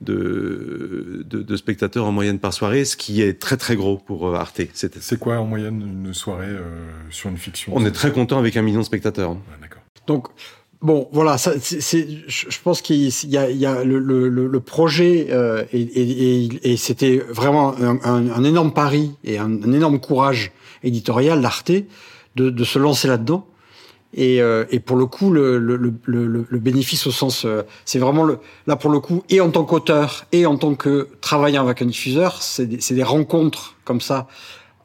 de, de, de spectateurs en moyenne par soirée, ce qui est très très gros pour euh, Arte. C'est quoi en moyenne une soirée euh, sur une fiction? On est très content avec un million de spectateurs. Ouais, D'accord. Donc bon, voilà, ça, c'est, c'est- je je pense qu'il y a, il y a le, le, le le projet euh, et, et, et, et c'était vraiment un, un, un énorme pari et un, un énorme courage éditorial d'Arte de, de se lancer là-dedans. Et, euh, et pour le coup, le, le, le, le bénéfice au sens, euh, c'est vraiment le, là pour le coup, et en tant qu'auteur et en tant que travaillant avec un diffuseur, c'est des, des rencontres comme ça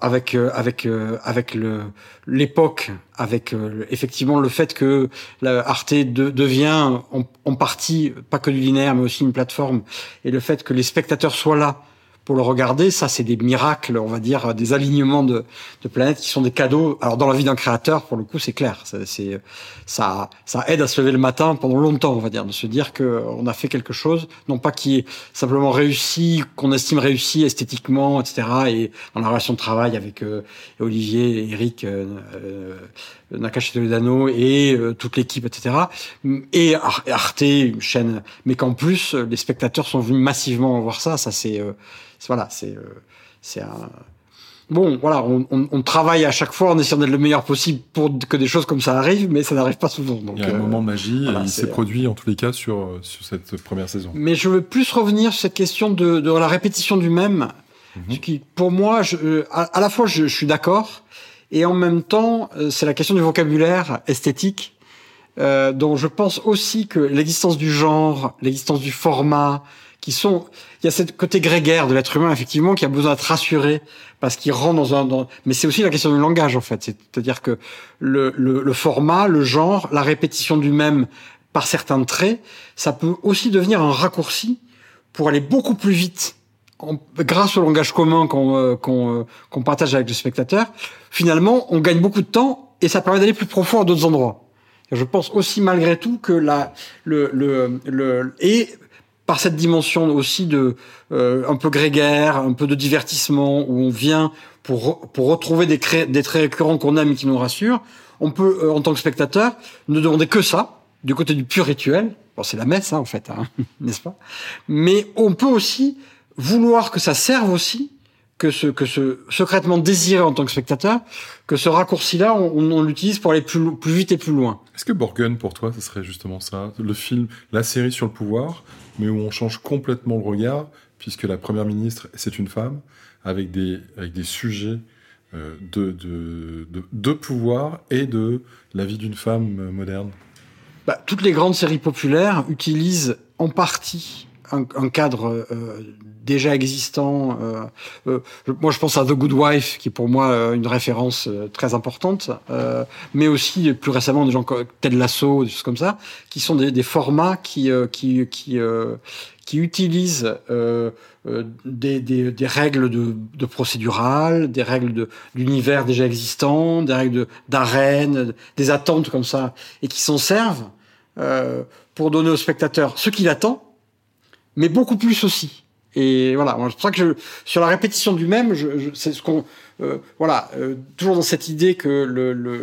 avec euh, avec avec le l'époque, avec effectivement le fait que la Arte devient en, en, partie pas que du linéaire mais aussi une plateforme. Et le fait que les spectateurs soient là pour le regarder, ça c'est des miracles, on va dire, des alignements de, de, planètes qui sont des cadeaux. Alors dans la vie d'un créateur, pour le coup, c'est clair. C'est ça, ça aide à se lever le matin pendant longtemps, on va dire, de se dire que on a fait quelque chose, non pas qui est simplement réussi, qu'on estime réussi esthétiquement, etc. Et dans la relation de travail avec euh, Olivier, Eric, euh, euh, Nakash Toledano et euh, toute l'équipe, etc. Et Arte, une chaîne, mais qu'en plus les spectateurs sont venus massivement voir ça. Ça c'est voilà, c'est euh, c'est un bon, voilà, on, on, on, travaille à chaque fois en essayant d'être le meilleur possible pour que des choses comme ça arrivent, mais ça n'arrive pas souvent. Donc, il y a un euh, moment de magie, et il s'est produit en tous les cas sur, sur cette première saison. Mais je veux plus revenir sur cette question de, de la répétition du même, mhm. qui pour moi, je, euh, à, la fois je, je suis d'accord, et en même temps, c'est la question du vocabulaire esthétique, euh, dont je pense aussi que l'existence du genre, l'existence du format, qui sont, il y a ce côté grégaire de l'être humain effectivement qui a besoin d'être rassuré parce qu'il rentre dans un, dans... mais c'est aussi la question du langage en fait, c'est-à-dire que le, le, le, format, le genre, la répétition du même par certains traits, ça peut aussi devenir un raccourci pour aller beaucoup plus vite grâce au langage commun qu'on euh, qu'on euh, qu'on partage avec le spectateur. Finalement, on gagne beaucoup de temps et ça permet d'aller plus profond à d'autres endroits. Je pense aussi malgré tout que la le le, le et par cette dimension aussi de euh, un peu grégaire, un peu de divertissement, où on vient pour pour retrouver des, des traits récurrents qu'on aime et qui nous rassurent. On peut, euh, en tant que spectateur, ne demander que ça, du côté du pur rituel. Bon, c'est la messe, hein, en fait, hein, n'est-ce pas? Mais on peut aussi vouloir que ça serve aussi, que ce que ce secrètement désiré en tant que spectateur, que ce raccourci-là, on, on l'utilise pour aller plus, plus vite et plus loin. Est-ce que Borgen, pour toi, ce serait justement ça, le film, la série sur le pouvoir, mais où on change complètement le regard, puisque la première ministre, c'est une femme, avec des, avec des sujets euh, de, de, de, pouvoir et de la vie d'une femme moderne? Bah, Toutes les grandes séries populaires utilisent en partie un, un cadre euh, déjà existant. Euh, euh, moi, je pense à The Good Wife, qui est pour moi euh, une référence euh, très importante, mais aussi plus récemment des gens comme Ted Lasso, des choses comme ça, qui sont des, des formats qui qui qui, qui utilisent des, des, des, règles de, de procédural, des règles de d'univers déjà existants, des règles d'arène, des attentes comme ça, et qui s'en servent pour donner au spectateur ce qu'il attend, mais beaucoup plus aussi. Et voilà, c'est pour ça que sur la répétition du même, je, je, c'est ce qu'on, euh, voilà, euh, toujours dans cette idée que le, le,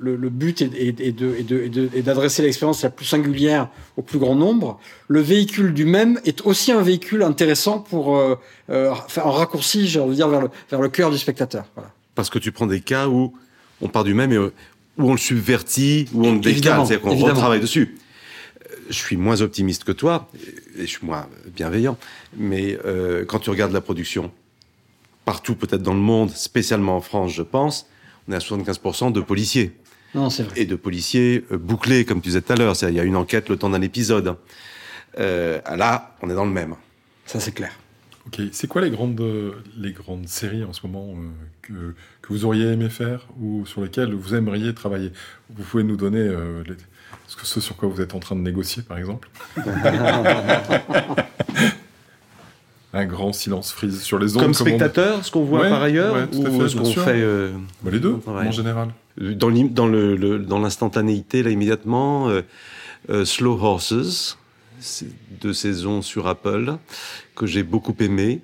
le, le but est, est, est, de, est, de, d'adresser l'expérience la plus singulière au plus grand nombre. Le véhicule du même est aussi un véhicule intéressant pour euh, euh faire un raccourci, j'ai envie de dire, vers le, vers le cœur du spectateur. Voilà. Parce que tu prends des cas où on part du même et où on le subvertit, où on le décale, c'est-à-dire qu'on retravaille dessus je suis moins optimiste que toi, et je suis moins bienveillant, mais euh, quand tu regardes la production, partout peut-être dans le monde, spécialement en France, je pense, on est à 75% de policiers. Non, c'est vrai. Et de policiers euh, bouclés, comme tu disais tout à l'heure. Il y a une enquête le temps d'un épisode. Euh, là, on est dans le même. Ça, c'est clair. Ok. C'est quoi les grandes, les grandes séries en ce moment euh, que, que vous auriez aimé faire ou sur lesquelles vous aimeriez travailler? Vous pouvez nous donner euh, les, ce, ce sur quoi vous êtes en train de négocier, par exemple Un grand silence frise sur les ondes. Comme spectateur, ce qu'on voit ouais, par ailleurs, ouais, ou ce qu'on fait euh, bah, Les deux, en général. Dans l'instantanéité, le, là, immédiatement, euh, euh, Slow Horses, deux saisons sur Apple, que j'ai beaucoup aimé,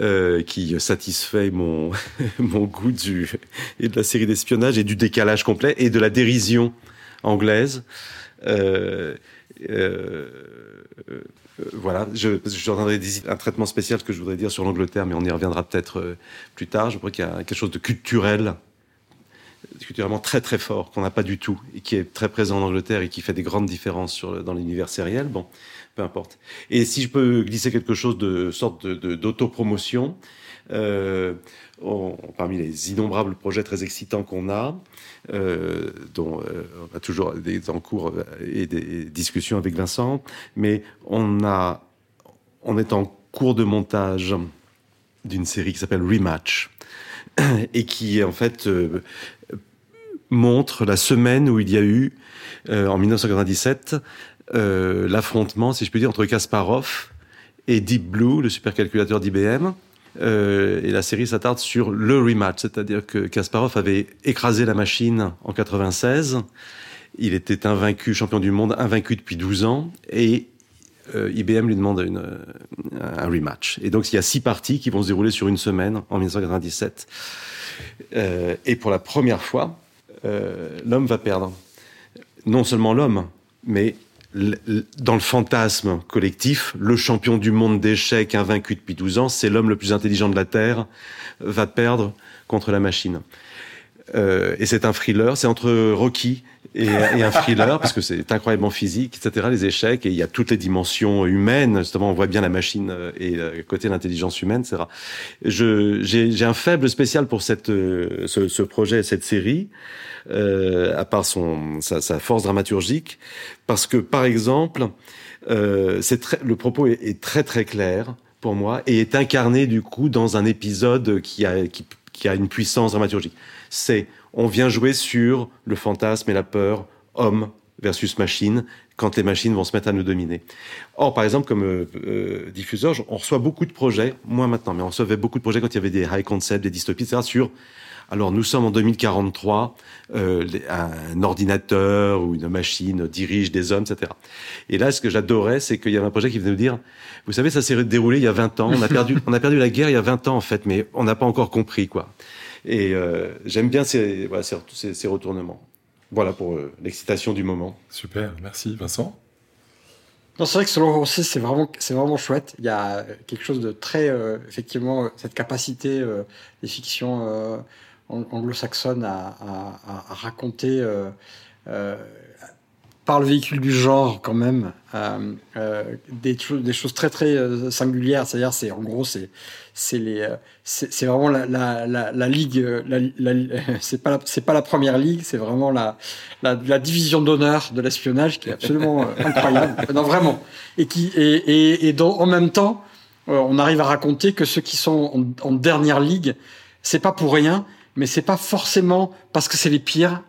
euh, qui satisfait mon, mon goût du, et de la série d'espionnage et du décalage complet et de la dérision anglaise. Euh, euh, euh, voilà, je, je un traitement spécial que je voudrais dire sur l'Angleterre, mais on y reviendra peut-être plus tard. Je crois qu'il y a quelque chose de culturel, culturellement très très fort, qu'on n'a pas du tout, et qui est très présent en Angleterre et qui fait des grandes différences dans l'univers sériel. Bon, peu importe. Et si je peux glisser quelque chose de sorte d'autopromotion, parmi les innombrables projets très excitants qu'on a, dont on a toujours des en cours et des discussions avec Vincent, mais on a, on est en cours de montage d'une série qui s'appelle Rematch et qui en fait montre la semaine où il y a eu en 1997 euh, l'affrontement, si je puis dire, entre Kasparov et Deep Blue, le supercalculateur d'IBM. Euh, et la série s'attarde sur le rematch, c'est-à-dire que Kasparov avait écrasé la machine en 96. Il était invaincu, champion du monde, invaincu depuis 12 ans, et euh, IBM lui demande une, un rematch. Et donc il y a six parties qui vont se dérouler sur une semaine en 1997. Euh, et pour la première fois, euh, l'homme va perdre. Non seulement l'homme, mais dans le fantasme collectif, le champion du monde d'échecs invaincu depuis 12 ans, c'est l'homme le plus intelligent de la Terre, va perdre contre la machine. Euh, et c'est un thriller, c'est entre Rocky et, un thriller, parce que c'est incroyablement physique, etc., les échecs, et il y a toutes les dimensions humaines, justement, on voit bien la machine euh, et le côté de l'intelligence humaine, etc. J'ai un faible spécial pour cette, euh, ce, ce projet, cette série, euh, à part son, sa, sa, force dramaturgique, parce que, par exemple, euh, très, le propos est, est, très très clair pour moi, et est incarné, du coup, dans un épisode qui a, qui, qui a une puissance dramaturgique c'est on vient jouer sur le fantasme et la peur, homme versus machine, quand les machines vont se mettre à nous dominer. Or, par exemple, comme euh, euh, diffuseur, on reçoit beaucoup de projets, moins maintenant, mais on recevait beaucoup de projets quand il y avait des high concepts, des dystopies, etc., sur alors nous sommes en 2043, euh, un ordinateur ou une machine dirige des hommes, etc. Et là, ce que j'adorais, c'est qu'il y avait un projet qui venait nous dire, vous savez, ça s'est déroulé il y a 20 ans, on a perdu, on a perdu la guerre il y a 20 ans en fait, mais on n'a pas encore compris quoi. Et euh, j'aime bien ces, voilà, ces, ces, retournements. Voilà pour euh, l'excitation du moment. Super, merci Vincent. Non, c'est vrai que selon aussi c'est vraiment, c'est vraiment chouette. Il y a quelque chose de très, euh, effectivement, cette capacité des fictions anglo-saxonnes à, à, à, raconter par le véhicule du genre quand même euh, euh, des, des choses très très euh, singulières. C'est-à-dire c'est en gros c'est c'est les c'est vraiment la, la, la, la ligue la, c'est pas c'est pas la première ligue c'est vraiment la, la, la division d'honneur de l'espionnage qui est absolument incroyable. Non vraiment. Et qui et, et, et en même temps on arrive à raconter que ceux qui sont en, en dernière ligue c'est pas pour rien mais c'est pas forcément parce que c'est les pires.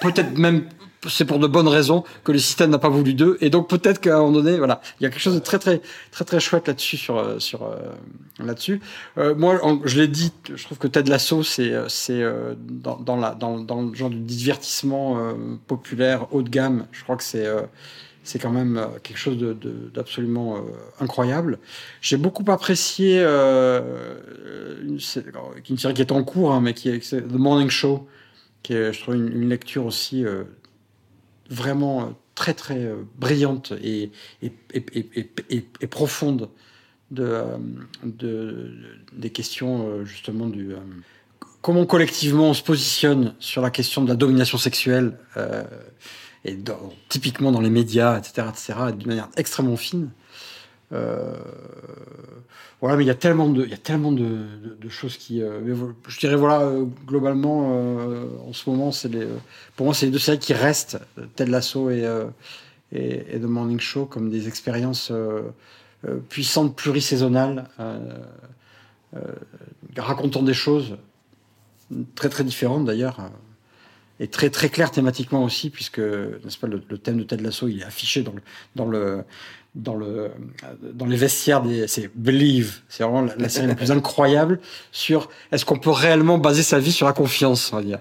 Peut-être même c'est pour de bonnes raisons que le système n'a pas voulu d'eux. Et donc peut-être qu'à un moment donné, voilà, il y a quelque chose de très très très très chouette là-dessus sur euh, sur euh, là-dessus. Euh, moi, je l'ai dit, je trouve que Ted Lasso, c'est c'est dans, dans la dans, dans le genre de divertissement populaire haut de gamme. Je crois que c'est c'est quand même quelque chose de, d'absolument incroyable. J'ai beaucoup apprécié une, une, série qui est en cours, hein, mais qui est The Morning Show, qui est, je trouve, une, une lecture aussi vraiment euh, très très euh, brillante et, et, et, et profonde de, euh, de, des questions justement du comment collectivement on se positionne sur la question de la domination sexuelle et typiquement dans les médias, etc., etc., d'une manière extrêmement fine. Euh, voilà, mais il y a tellement de, il y a tellement de, choses qui, euh, je dirais voilà, euh, globalement, euh, en ce moment, c'est les, pour moi, c'est les deux séries qui restent, Ted Lasso et, et, et, The Morning Show, comme des expériences puissantes, plurisaisonnales, racontant des choses très très différentes d'ailleurs et très très claires thématiquement aussi puisque n'est-ce pas le, le, thème de Ted Lasso il est affiché dans le dans le dans le dans les vestiaires des c'est Believe c'est vraiment la, la, série la plus incroyable sur est-ce qu'on peut réellement baser sa vie sur la confiance on va dire.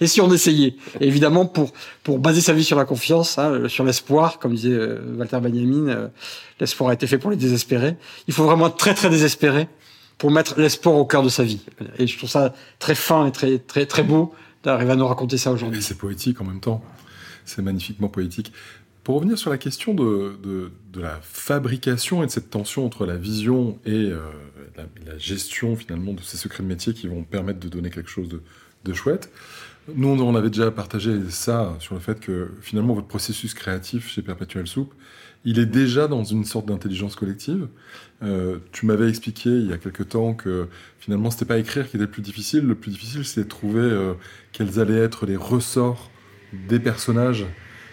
Et si on essayait. Et évidemment pour pour baser sa vie sur la confiance hein, sur l'espoir comme disait euh, Walter Benjamin euh, l'espoir a été fait pour les désespérés il faut vraiment être très très désespéré pour mettre l'espoir au cœur de sa vie. Et je trouve ça très fin et très très très beau d'arriver à nous raconter ça aujourd'hui. C'est poétique en même temps. C'est magnifiquement poétique pour revenir sur la question de, de, la fabrication et de cette tension entre la vision et euh, la, la, gestion finalement de ces secrets de métier qui vont permettre de donner quelque chose de, de chouette, nous, on avait déjà partagé ça sur le fait que finalement votre processus créatif chez Perpetual Soup, il est déjà dans une sorte d'intelligence collective. Euh, tu m'avais expliqué il y a quelque temps que finalement c'était pas écrire qui était le plus difficile. Le plus difficile c'était de trouver euh, quels allaient être les ressorts des personnages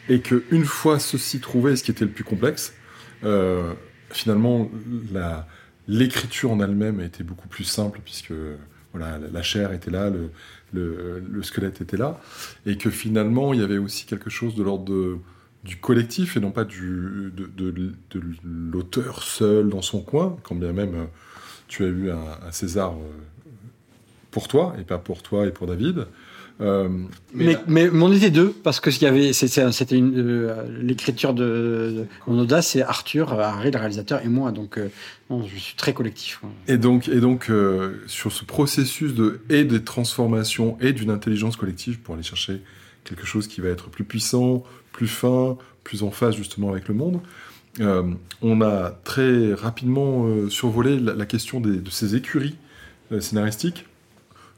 et que une fois ceci trouvé, ce qui était le plus complexe, euh, finalement l'écriture en elle-même a été beaucoup plus simple puisque voilà la chair était là, le, le, le, squelette était là, et que finalement il y avait aussi quelque chose de l'ordre du collectif et non pas de l'auteur seul dans son coin, quand bien même euh, tu as eu un, César euh, pour toi et pas pour toi et pour David. Euh, mais, mais, mais, on était deux parce que y avait c'était une l'écriture de, mon audace c'est Arthur Harry le réalisateur et moi donc je suis très collectif et donc et donc sur ce processus de et des transformations et d'une intelligence collective pour aller chercher quelque chose qui va être plus puissant plus fin, plus en phase justement avec le monde. Euh, on a très rapidement euh, survolé la, question de ces écuries euh, scénaristiques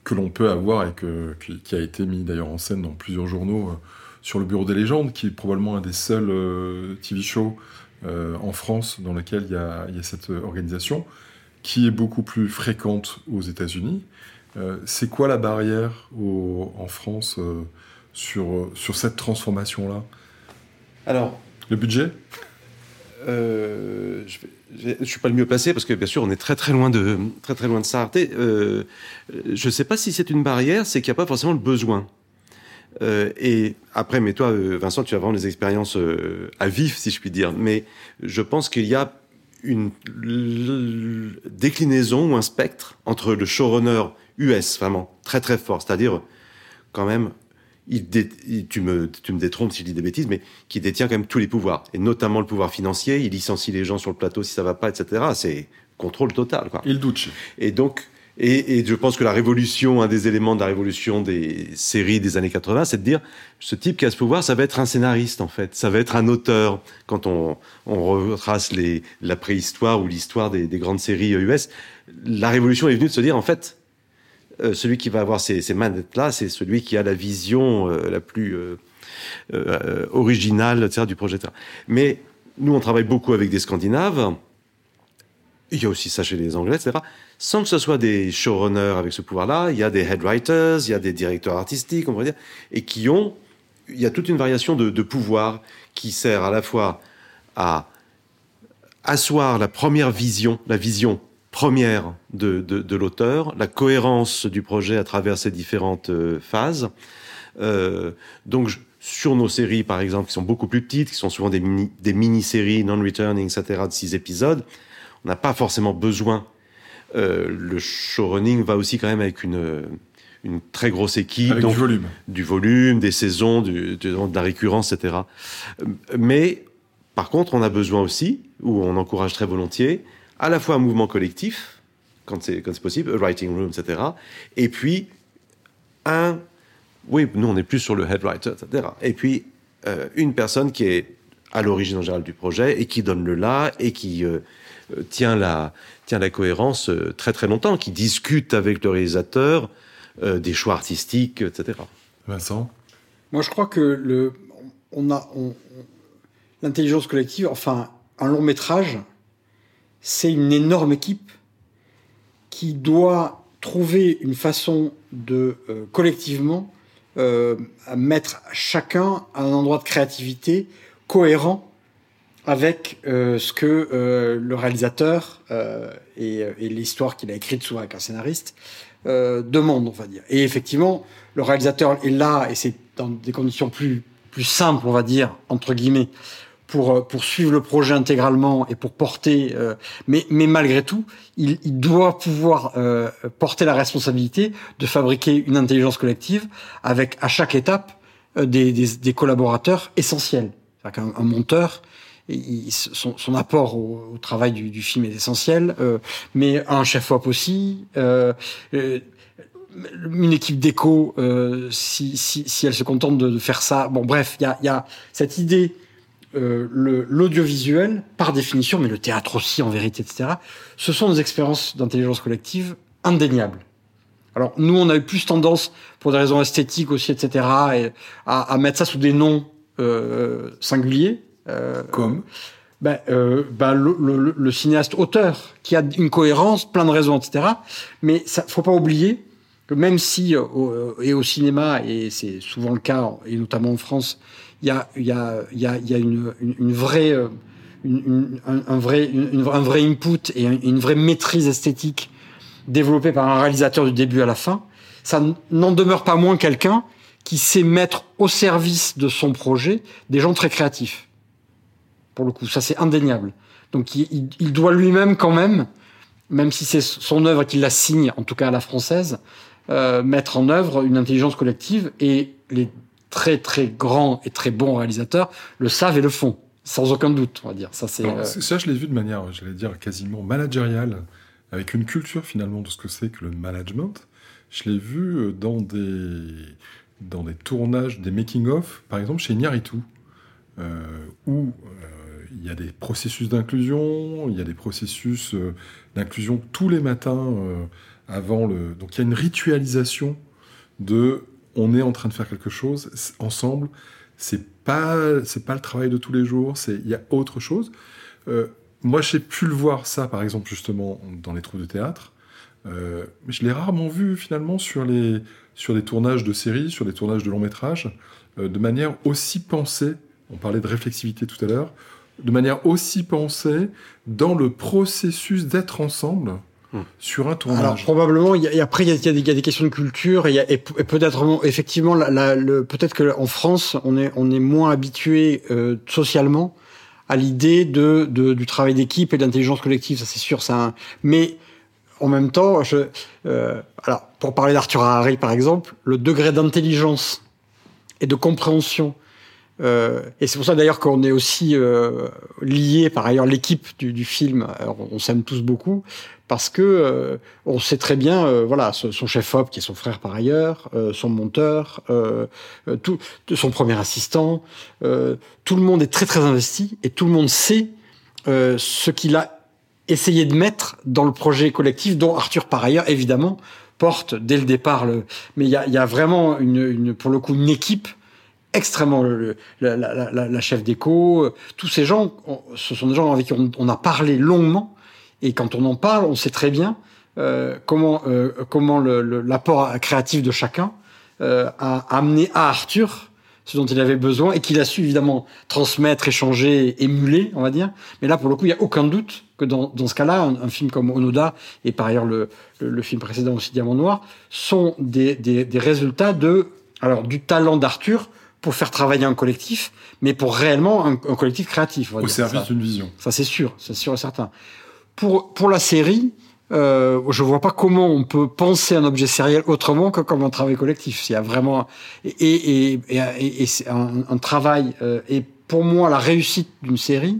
que l'on peut avoir et que, qui, a été mis d'ailleurs en scène dans plusieurs journaux sur le Bureau des légendes, qui est probablement un des seuls TV shows en France dans lequel il y, a, cette organisation, qui est beaucoup plus fréquente aux États-Unis. C'est quoi la barrière en France sur, sur cette transformation-là? Alors. Le budget? euh, je ne suis pas le mieux placé parce que bien sûr on est très très loin de très très loin de ça. Euh, je ne sais pas si c'est une barrière, c'est qu'il n'y a pas forcément le besoin. Euh, et après, mais toi, Vincent, tu as vraiment des expériences à vif, si je puis dire. Mais je pense qu'il y a une déclinaison ou un spectre entre le showrunner US vraiment très très fort, c'est-à-dire quand même il, tu, me, tu me détrompes si je dis des bêtises, mais qui détient quand même tous les pouvoirs, et notamment le pouvoir financier. Il licencie les gens sur le plateau si ça va pas, etc. C'est contrôle total. Quoi. Il doute. Et donc, et, et, je pense que la révolution, un des éléments de la révolution des séries des années 80, c'est de dire ce type qui a ce pouvoir, ça va être un scénariste en fait, ça va être un auteur. Quand on, on retrace les, la préhistoire ou l'histoire des, des grandes séries US, la révolution est venue de se dire en fait, euh, celui qui va avoir ces, manettes-là, c'est celui qui a la vision euh, la plus euh, originale du projet. Mais nous, on travaille beaucoup avec des Scandinaves. Il y a aussi ça chez les Anglais, etc. Sans que ce soit des showrunners avec ce pouvoir-là, il y a des head writers, il y a des directeurs artistiques, on pourrait dire, et qui ont, il y a toute une variation de pouvoir qui sert à la fois à asseoir la première vision, la vision première de, de, de l'auteur, la cohérence du projet à travers ces différentes euh, phases. Euh, donc, sur nos séries, par exemple, qui sont beaucoup plus petites, qui sont souvent des, mini, des mini-séries non-returning, etc., de six épisodes, on n'a pas forcément besoin. Euh, le showrunning va aussi quand même avec une, une très grosse équipe. Avec donc, du volume. Du volume, des saisons, du, de la récurrence, etc. Euh, mais, par contre, on a besoin aussi, ou on encourage très volontiers, à la fois un mouvement collectif, quand c'est, quand c'est possible, a writing room, etc. Et puis, un, oui, nous on est plus sur le head writer, etc. Et puis, euh, une personne qui est à l'origine en général du projet et qui donne le là et qui euh, euh, tient, la, tient la cohérence très très longtemps, qui discute avec le réalisateur des choix artistiques, etc. Vincent? Moi je crois que le, on a, on, l'intelligence collective, enfin un long métrage, c'est une énorme équipe qui doit trouver une façon de euh, collectivement euh, mettre chacun à un endroit de créativité cohérent avec euh, ce que le réalisateur et, l'histoire qu'il a écrite souvent avec un scénariste demande, on va dire. Et effectivement, le réalisateur est là et c'est dans des conditions plus plus simples, on va dire entre guillemets, pour, euh, pour suivre le projet intégralement et pour porter, euh, mais, mais malgré tout, il, il doit pouvoir euh, porter la responsabilité de fabriquer une intelligence collective avec à chaque étape des, des, des collaborateurs essentiels. Un, un monteur, il, son, son, apport au, au travail du, du, film est essentiel, mais un chef-op aussi. une équipe d'écho, si, si, si, elle se contente de, de faire ça, bon bref, il y a, y a cette idée euh, l'audiovisuel, par définition, mais le théâtre aussi en vérité, etc., ce sont des expériences d'intelligence collective indéniables. Alors nous, on a eu plus tendance, pour des raisons esthétiques aussi, etc., et à, à mettre ça sous des noms euh, singuliers. Euh, Comme ben, euh, ben le, le, le, cinéaste auteur qui a une cohérence, plein de raisons, etc. Mais ça, faut pas oublier que même si euh, et au cinéma et c'est souvent le cas et notamment en France, il y a y a y a, y a une, une, une vraie une, un, un, vrai un vrai input et une vraie maîtrise esthétique développée par un réalisateur du début à la fin. Ça n'en demeure pas moins quelqu'un qui sait mettre au service de son projet des gens très créatifs pour le coup. Ça, c'est indéniable. Donc, il, il doit lui-même quand même, même si c'est son œuvre qu'il la signe, en tout cas à la française, euh, mettre en œuvre une intelligence collective. Et les très très grands et très bons réalisateurs le savent et le font, sans aucun doute, on va dire. Ça, c'est. Euh... Ça, je l'ai vu de manière, j'allais dire, quasiment managériale, avec une culture finalement de ce que c'est que le management. Je l'ai vu euh, dans des dans des tournages, des making-of, par exemple chez Nyaritu, euh, où euh, il y a des processus d'inclusion, il y a des processus euh, d'inclusion tous les matins euh, avant le. Donc il y a une ritualisation de on est en train de faire quelque chose ensemble. C'est pas c'est pas le travail de tous les jours. C'est il y a autre chose. Euh, moi j'ai pu le voir ça par exemple justement dans les trous de théâtre, euh, mais je l'ai rarement vu finalement sur les sur des tournages de séries, sur des tournages de longs métrages, euh, de manière aussi pensée. On parlait de réflexivité tout à l'heure de manière aussi pensée dans le processus d'être ensemble sur un tournage Alors probablement, y a, après il y, y, a, des questions de culture et, et, peut-être effectivement, la, la, le, peut-être qu'en France on est on est moins habitué euh, socialement à l'idée de, de, du travail d'équipe et de l'intelligence collective, ça c'est sûr, ça. Mais en même temps, je, euh, alors pour parler d'Arthur Harry par exemple, le degré d'intelligence et de compréhension euh, et c'est pour ça d'ailleurs qu'on est aussi euh, lié par ailleurs l'équipe du, du, film. On s'aime tous beaucoup parce que euh, on sait très bien, euh, voilà, son chef op qui est son frère par ailleurs, euh, son monteur, tout, son premier assistant, tout le monde est très très investi et tout le monde sait ce qu'il a essayé de mettre dans le projet collectif, dont Arthur par ailleurs évidemment porte dès le départ le. Mais il y a, y a, vraiment une, une, pour le coup une équipe extrêmement le, la, la, la, la, chef d'écho, euh, tous ces gens, ce sont des gens avec qui on, on, a parlé longuement, et quand on en parle, on sait très bien euh, comment euh, comment l'apport créatif de chacun euh, a amené à Arthur ce dont il avait besoin et qu'il a su évidemment transmettre, échanger, émuler, on va dire. Mais là, pour le coup, il n'y a aucun doute que dans, dans ce cas-là, un, un, film comme Onoda et par ailleurs le, le, le film précédent aussi Diamant Noir sont des, des, des résultats de alors du talent d'Arthur pour faire travailler un collectif, mais pour réellement un, un collectif créatif. Au service d'une vision. Ça, c'est sûr, c'est sûr et certain. Pour, pour la série, euh, je vois pas comment on peut penser un objet sériel autrement que comme un travail collectif. Il y a vraiment et, et, et, et, c'est un, un, travail. Euh, et pour moi, la réussite d'une série,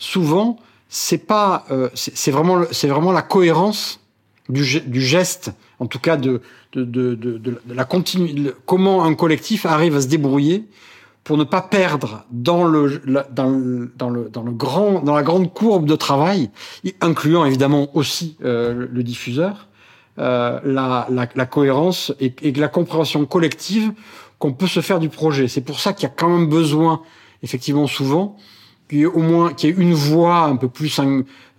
souvent, c'est pas, euh, c'est vraiment, c'est vraiment la cohérence du, du geste, en tout cas de, de, de, de, de la continue, comment un collectif arrive à se débrouiller pour ne pas perdre dans le, dans le, dans le, dans le grand, dans la grande courbe de travail, incluant évidemment aussi euh, le diffuseur, euh, la, la, la, cohérence et, et la compréhension collective qu'on peut se faire du projet. C'est pour ça qu'il y a quand même besoin, effectivement, souvent, qu'il au moins qu'il y ait une voix un peu plus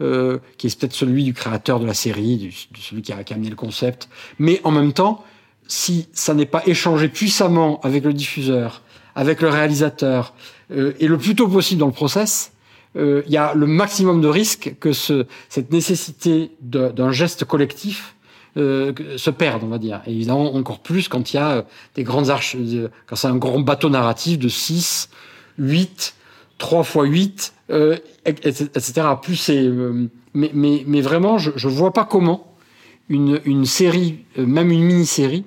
euh, qui est peut-être celui du créateur de la série, du, de celui qui a, qui a, amené le concept, mais en même temps, si ça n'est pas échangé puissamment avec le diffuseur, avec le réalisateur euh, et le plus tôt possible dans le process, euh, il y a le maximum de risque que ce, cette nécessité d'un geste collectif euh, se perde, on va dire. Et évidemment, encore plus quand il y a des grandes arches, quand c'est un grand bateau narratif de 6, 8, 3 fois 8, euh, etc. Plus c'est, euh, mais, mais, mais vraiment, je, je vois pas comment une, une série, euh, même une mini-série,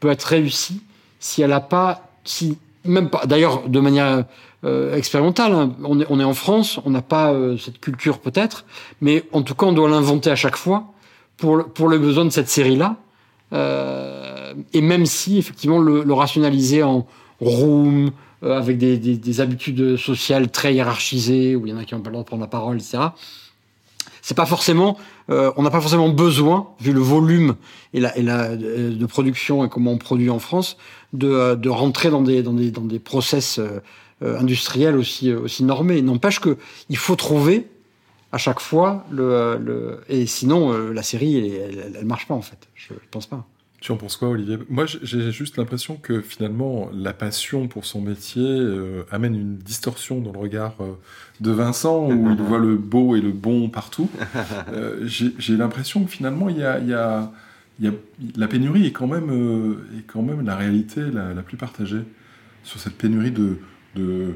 peut être réussie si elle a pas, si même pas, d'ailleurs de manière euh, expérimentale. Hein, on, est, en France, on n'a pas euh, cette culture peut-être, mais en tout cas, on doit l'inventer à chaque fois pour, pour le besoin de cette série-là. Euh, et même si effectivement le, le rationaliser en room, avec des, des, des, habitudes sociales très hiérarchisées, où il y en a qui n'ont pas le droit de prendre la parole, etc. c'est pas forcément, euh, on n'a pas forcément besoin, vu le volume et la, et la de production et comment on produit en France, de, de rentrer dans des dans des dans des process industriels aussi aussi normés. N'empêche que il faut trouver à chaque fois le, le et sinon la série elle, elle, marche pas en fait. Je, je pense pas. Tu en penses quoi, Olivier? Moi, j'ai juste l'impression que finalement, la passion pour son métier euh, amène une distorsion dans le regard euh, de Vincent, où il voit le beau et le bon partout. Euh, j'ai l'impression que finalement, il y a, y a, y a, la pénurie est quand même, est quand même la réalité la, la, plus partagée sur cette pénurie de, de,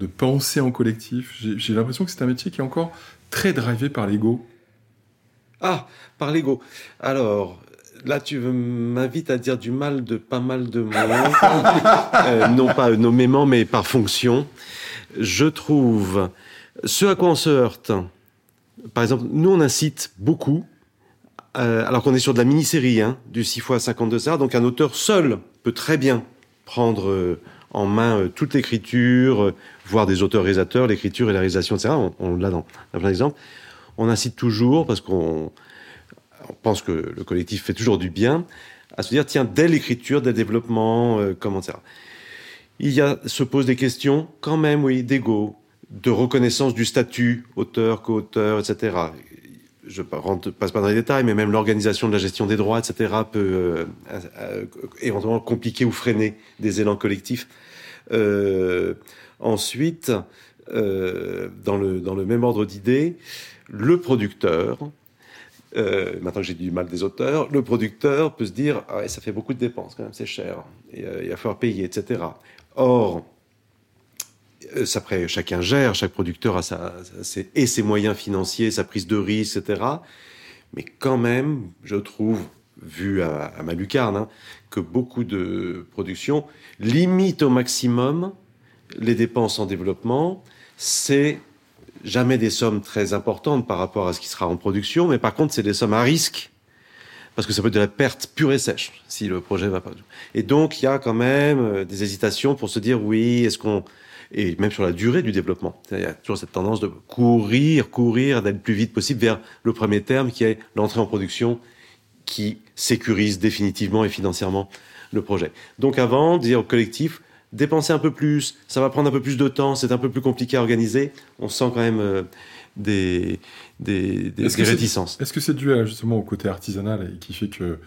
de pensée en collectif. J'ai l'impression que c'est un métier qui est encore très drivé par l'ego. Ah, par l'ego. Alors, là, tu m'invites à dire du mal de pas mal de mots, euh, non pas nommément, mais par fonction. Je trouve ce à quoi on se heurte. Par exemple, nous, on incite beaucoup, euh, alors qu'on est sur de la mini-série, hein, du 6 x 52 heures, donc un auteur seul peut très bien prendre euh, en main toute l'écriture, voir des auteurs-réalisateurs, l'écriture et la réalisation, etc. On, on l'a dans, dans plein d'exemples. On incite toujours, parce qu'on on pense que le collectif fait toujours du bien, à se dire, tiens, dès l'écriture, dès le développement, euh, comment ça Il y a, se pose des questions, quand même, oui, d'ego, de reconnaissance du statut, auteur, co-auteur, etc. Je ne passe pas dans les détails, mais même l'organisation de la gestion des droits, etc., peut euh, euh, éventuellement compliquer ou freiner des élans collectifs. ensuite, dans, le, dans le même ordre d'idées, le producteur, euh, maintenant que j'ai du mal des auteurs, le producteur peut se dire ah ouais, ça fait beaucoup de dépenses quand même, c'est cher, et, euh, il va falloir payer, etc. Or, euh, après, chacun gère, chaque producteur a ses, moyens financiers, sa prise de risque, etc. Mais quand même, je trouve, vu à, à ma lucarne, hein, que beaucoup de productions limitent au maximum les dépenses en développement. C'est jamais des sommes très importantes par rapport à ce qui sera en production, mais par contre, c'est des sommes à risque, parce que ça peut être de la perte pure et sèche si le projet va pas. Et donc, il y a quand même euh, des hésitations pour se dire oui, est-ce qu'on et même sur la durée du développement. Il y a toujours cette tendance de courir, courir, d'aller le plus vite possible vers le premier terme qui est l'entrée en production qui sécurise définitivement et financièrement le projet. Donc avant, dire au collectif, dépenser un peu plus, ça va prendre un peu plus de temps, c'est un peu plus compliqué à organiser. On sent quand même euh, des, des, des, est réticences. Est-ce que c'est dû justement au côté artisanal et qui fait que,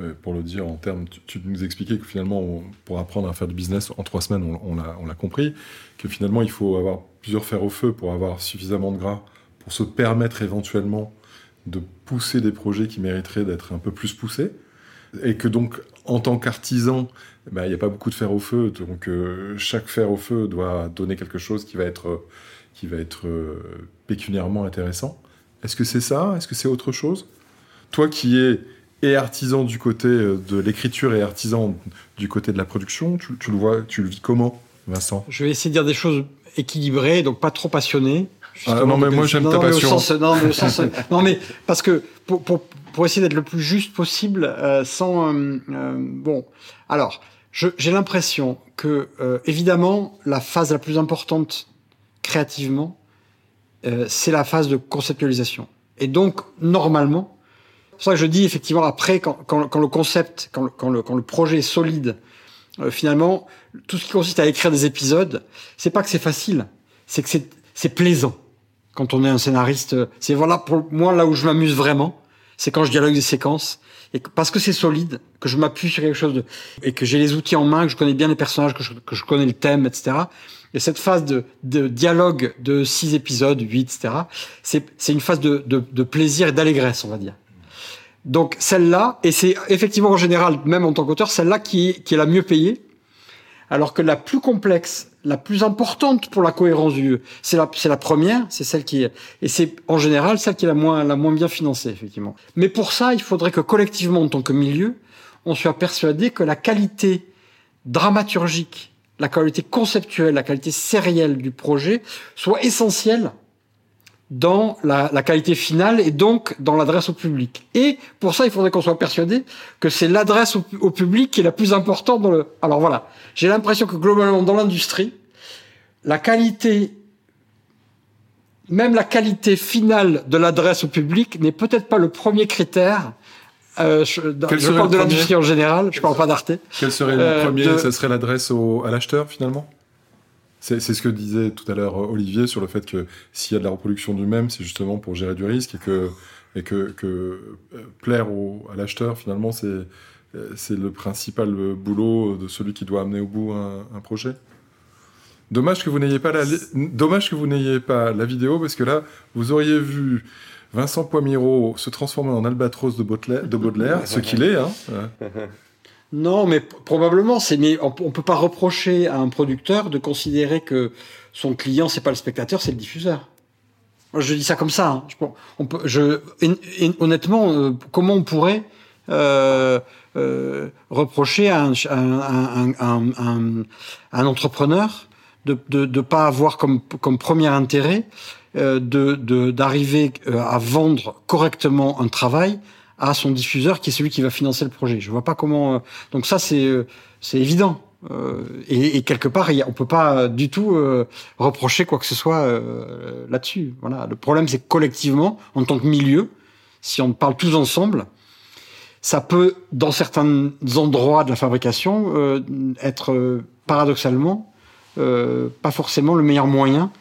euh, pour le dire en termes, tu, nous expliquais que finalement, pour apprendre à faire du business en trois semaines, on, on l'a compris, que finalement, il faut avoir plusieurs fers au feu pour avoir suffisamment de gras pour se permettre éventuellement de pousser des projets qui mériteraient d'être un peu plus poussés. Et que donc, en tant qu'artisan, bah, il n'y a pas beaucoup de fer au feu, donc euh, chaque fer au feu doit donner quelque chose qui va être, euh, qui va être euh, pécuniairement intéressant. Est-ce que c'est ça? Est-ce que c'est autre chose? Toi qui es et artisan du côté de l'écriture et artisan du côté de la production, tu, tu, le vois, tu le vis comment, Vincent? Je vais essayer de dire des choses équilibrées, donc pas trop passionnées. Ah, non, mais moi j'aime ta passion. non, mais sens, non, mais parce que pour, pour, pour essayer d'être le plus juste possible, euh, sans bon. Alors, j'ai l'impression que, euh, évidemment, la phase la plus importante créativement, euh, c'est la phase de conceptualisation. Et donc, normalement, c'est pour ça que je dis effectivement après, quand, quand, le concept, quand le, quand, le, projet est solide, euh, finalement, tout ce qui consiste à écrire des épisodes, c'est pas que c'est facile, c'est que c'est plaisant. Quand on est un scénariste, c'est voilà pour moi là où je m'amuse vraiment, c'est quand je dialogue des séquences et parce que c'est solide, que je m'appuie sur quelque chose de, et que j'ai les outils en main, que je connais bien les personnages, que je, que je connais le thème, etc. Et cette phase de, de dialogue de six épisodes, huit, etc. C'est, c'est une phase de, de, de plaisir et d'allégresse, on va dire. Donc celle-là, et c'est effectivement en général, même en tant qu'auteur, celle-là qui, qui est la mieux payée, alors que la plus complexe, la plus importante pour la cohérence du c'est la, c'est la première, c'est celle qui est, et c'est en général celle qui est la moins, la moins bien financée, effectivement. Mais pour ça, il faudrait que collectivement, en tant que milieu, on soit persuadé que la qualité dramaturgique, la qualité conceptuelle, la qualité sérielle du projet soit essentielle dans la, la, qualité finale et donc dans l'adresse au public. Et pour ça, il faudrait qu'on soit persuadé que c'est l'adresse au, au, public qui est la plus importante dans le. Alors voilà, j'ai l'impression que globalement dans l'industrie, la qualité même la qualité finale de l'adresse au public n'est peut-être pas le premier critère. Euh, je, je parle de l'industrie en général, je parle pas d'Arte. Quel serait le euh, premier? Ce serait l'adresse à l'acheteur finalement? C'est ce que disait tout à l'heure Olivier sur le fait que s'il y a de la reproduction du même, c'est justement pour gérer du risque et que, euh, plaire à l'acheteur, finalement, c'est le principal boulot de celui qui doit amener au bout un, projet. Dommage que vous n'ayez pas la, dommage que vous n'ayez pas la vidéo parce que là, vous auriez vu Vincent Poimiro se transformer en albatros de Baudelaire, de Baudelaire ce qu'il est. Hein. Non, mais probablement, c'est. Mais on, peut pas reprocher à un producteur de considérer que son client c'est pas le spectateur, c'est le diffuseur. Je dis ça comme ça. Hein. Je, honnêtement, euh, comment on pourrait reprocher à un, entrepreneur de ne pas avoir comme, premier intérêt euh, d'arriver euh, à vendre correctement un travail à son diffuseur qui est celui qui va financer le projet. Je vois pas comment. Euh, donc ça c'est euh, c'est évident. Et, et, quelque part, on peut pas du tout reprocher quoi que ce soit là-dessus. Voilà. Le problème, c'est collectivement, en tant que milieu, si on parle tous ensemble, ça peut, dans certains endroits de la fabrication, être paradoxalement euh, pas forcément le meilleur moyen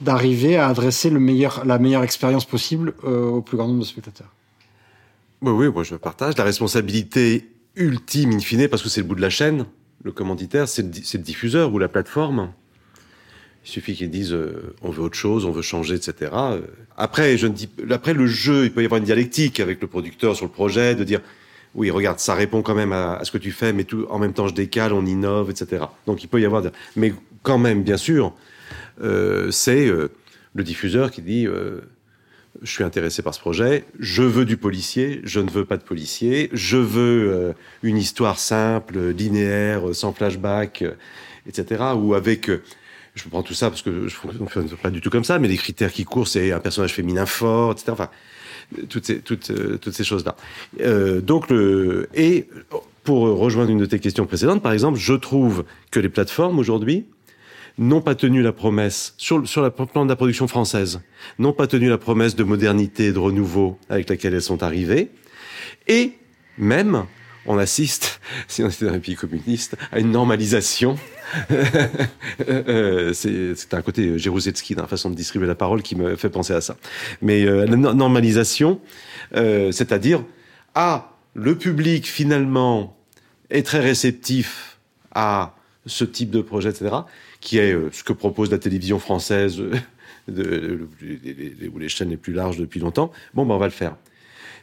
d'arriver à adresser le meilleur, la meilleure expérience possible euh, au plus grand nombre de spectateurs. Oui, oui, moi je partage. La responsabilité ultime, in fine, parce que c'est le bout de la chaîne, le commanditaire, c'est le, diffuseur ou la plateforme. Il suffit qu'ils disent euh, on veut autre chose, on veut changer, etc. Après, je ne dis, après le jeu, il peut y avoir une dialectique avec le producteur sur le projet, de dire oui, regarde, ça répond quand même à, ce que tu fais, mais tout, en même temps, je décale, on innove, etc. Donc il peut y avoir, mais quand même, bien sûr, euh, c'est euh, le diffuseur qui dit euh, je suis intéressé par ce projet, je veux du policier, je ne veux pas de policier, je veux une histoire simple, linéaire, sans flashback, etc. Ou avec je prends tout ça parce que je ne fonctionne pas du tout comme ça, mais les critères qui courent, c'est un personnage féminin fort, etc. Enfin, toutes ces, toutes, toutes ces choses-là. Euh, donc, le, et pour rejoindre une de tes questions précédentes, par exemple, je trouve que les plateformes aujourd'hui n'ont pas tenu la promesse, sur, sur le plan de la production française, n'ont pas tenu la promesse de modernité et de renouveau avec laquelle elles sont arrivées, et même on assiste, si on était dans un pays communiste, à une normalisation. Euh, c'est un côté Jéruzelski dans la façon de distribuer la parole qui me fait penser à ça. Mais euh, la normalisation, euh, c'est-à-dire, ah, le public finalement est très réceptif à ce type de projet, etc., qui est ce que propose la télévision française, de, ou les chaînes les plus larges depuis longtemps. Bon, ben on va le faire.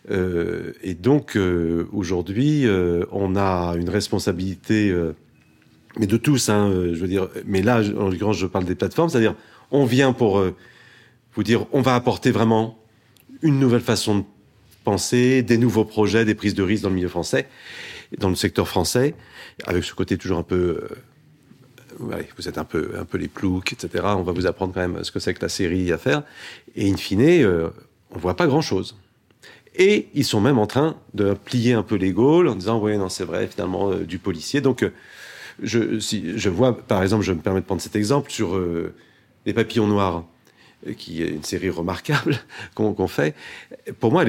Euh, et donc euh, aujourd'hui, euh, on a une responsabilité, mais de tous, hein, je veux dire. Mais là, en l'occurrence, je parle des plateformes, c'est-à-dire, on vient pour vous dire, on va apporter vraiment une nouvelle façon de penser, des nouveaux projets, des prises de risques dans le milieu français, dans le secteur français, avec ce côté toujours un peu vous êtes un peu, les ploucs, etc. On va vous apprendre quand même ce que c'est que la série à faire. Et in fine, euh, on voit pas grand-chose. Et ils sont même en train de plier un peu les Gaules en disant oui non c'est vrai finalement euh, du policier. Donc euh, je, vois par exemple, je me permets de prendre cet exemple sur euh, les papillons noirs, qui est une série remarquable qu'on fait. Pour moi,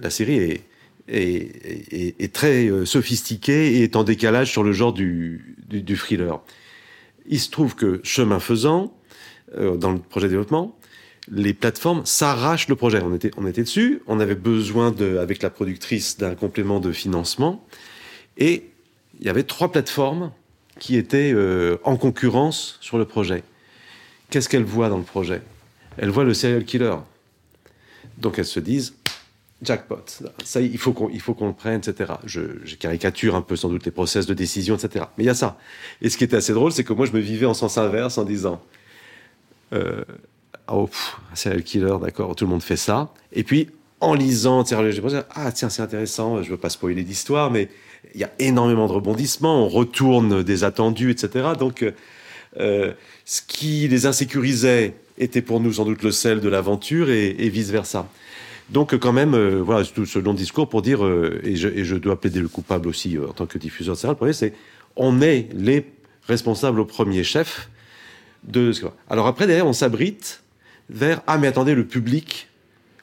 la série est, très sophistiquée et est en décalage sur le genre du thriller. Il se trouve que chemin faisant, dans le projet de développement, les plateformes s'arrachent le projet. On était, on était dessus, on avait besoin, de, avec la productrice, d'un complément de financement. Et il y avait trois plateformes qui étaient euh, en concurrence sur le projet. Qu'est-ce qu'elles voient dans le projet? Elles voient le serial killer. Donc elles se disent, jackpot, ça, il faut qu'on, le prenne, etc. Je, caricature un peu sans doute les process de décision, etc. Mais il y a ça. Et ce qui était assez drôle, c'est que moi, je me vivais en sens inverse en disant, euh, oh, serial killer, d'accord, tout le monde fait ça. Et puis, en lisant, ah tiens, c'est intéressant, je veux pas spoiler l'histoire, mais il y a énormément de rebondissements, on retourne des attendus, etc. Donc, euh, ce qui les insécurisait était pour nous sans doute le sel de l'aventure et, vice-versa. Donc quand même, euh, voilà, tout ce long discours pour dire, euh, et, je, et, je, dois plaider le coupable aussi en tant que diffuseur de le premier, c'est on est les responsables au premier chef de ce Alors après, derrière, on s'abrite vers ah mais attendez le public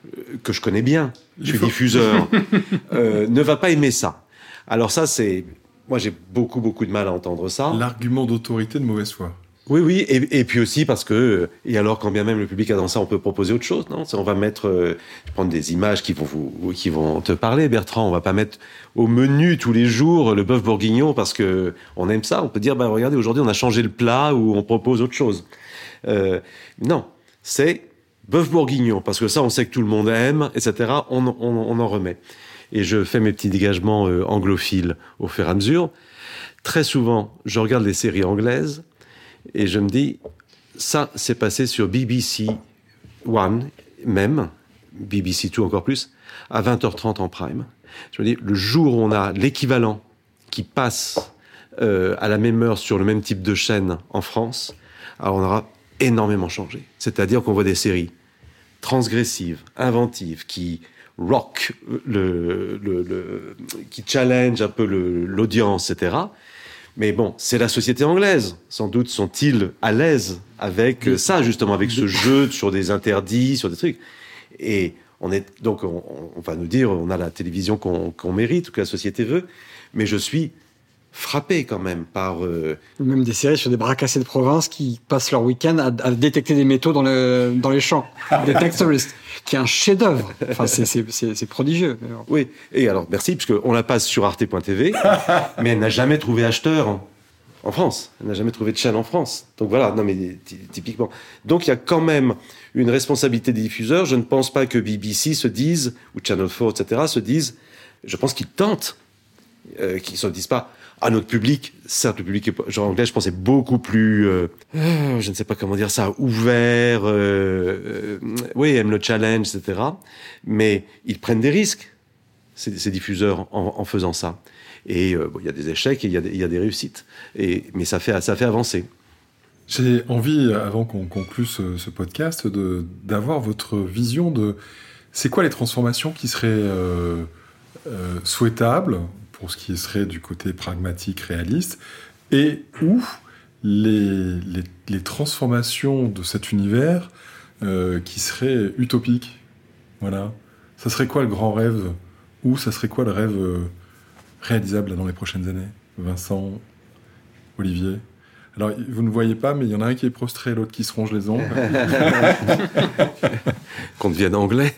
euh, que je connais bien, je suis diffuseur, euh, ne va pas aimer ça. Alors ça c'est moi j'ai beaucoup beaucoup de mal à entendre ça. L'argument d'autorité de mauvaise foi. Oui, oui, et, puis aussi parce que, et alors quand bien même le public a dans ça, on peut proposer autre chose, non? On va mettre, euh, prendre des images qui vont vous, qui vont te parler, Bertrand. On va pas mettre au menu tous les jours le bœuf bourguignon parce que on aime ça. On peut dire, bah regardez, aujourd'hui on a changé le plat ou on propose autre chose. Euh, non, c'est bœuf bourguignon parce que ça, on sait que tout le monde aime, etc. On, on, on en remet. Et je fais mes petits dégagements euh, anglophiles au fur et à mesure. Très souvent, je regarde les séries anglaises et je me dis, ça, c'est passé sur BBC One, même, BBC Two encore plus, à 20h30 en prime. Je me dis, le jour où on a l'équivalent qui passe euh, à la même heure sur le même type de chaîne en France, alors on aura énormément changé. C'est-à-dire qu'on voit des séries transgressives, inventives, qui rock, qui challenge un peu l'audience, etc. Mais bon, c'est la société anglaise. Sans doute sont-ils à l'aise avec ça, justement, avec ce jeu sur des interdits, sur des trucs. Et on est donc, on, on va nous dire, on a la télévision qu'on mérite, que la société veut. Mais je suis frappé quand même par... Euh... Même des séries sur des bras cassés de province qui passent leur week-end à, à, détecter des métaux dans, le, dans les champs. des texturistes, qui est un chef-d'œuvre. Enfin, c'est prodigieux. Oui, et alors merci, puisqu'on la passe sur arte.tv, mais elle n'a jamais trouvé acheteur en, en France. Elle n'a jamais trouvé de chaîne en France. Donc voilà, non mais typiquement. Donc il y a quand même une responsabilité des diffuseurs. Je ne pense pas que BBC se dise, ou Channel 4, etc., se disent, je pense qu'ils tentent, euh, qu'ils ne se disent pas, à notre public, certes le public genre anglais, je pense est beaucoup plus, euh, euh, je ne sais pas comment dire ça, ouvert, euh, oui, aime le challenge, etc. Mais ils prennent des risques, ces, diffuseurs, en, faisant ça. Et il y a des échecs et il y, a des réussites. Et, mais ça fait, ça fait avancer. J'ai envie, avant qu'on conclue ce, ce podcast, d'avoir votre vision de c'est quoi les transformations qui seraient souhaitables pour ce qui serait du côté pragmatique, réaliste, et où les, transformations de cet univers euh, qui seraient utopiques. Voilà. Ça serait quoi le grand rêve Ou ça serait quoi le rêve euh, réalisable dans les prochaines années? Vincent, Olivier? Alors, vous ne voyez pas, mais il y en a un qui est prostré, l'autre qui se ronge les ongles. Qu'on devienne anglais.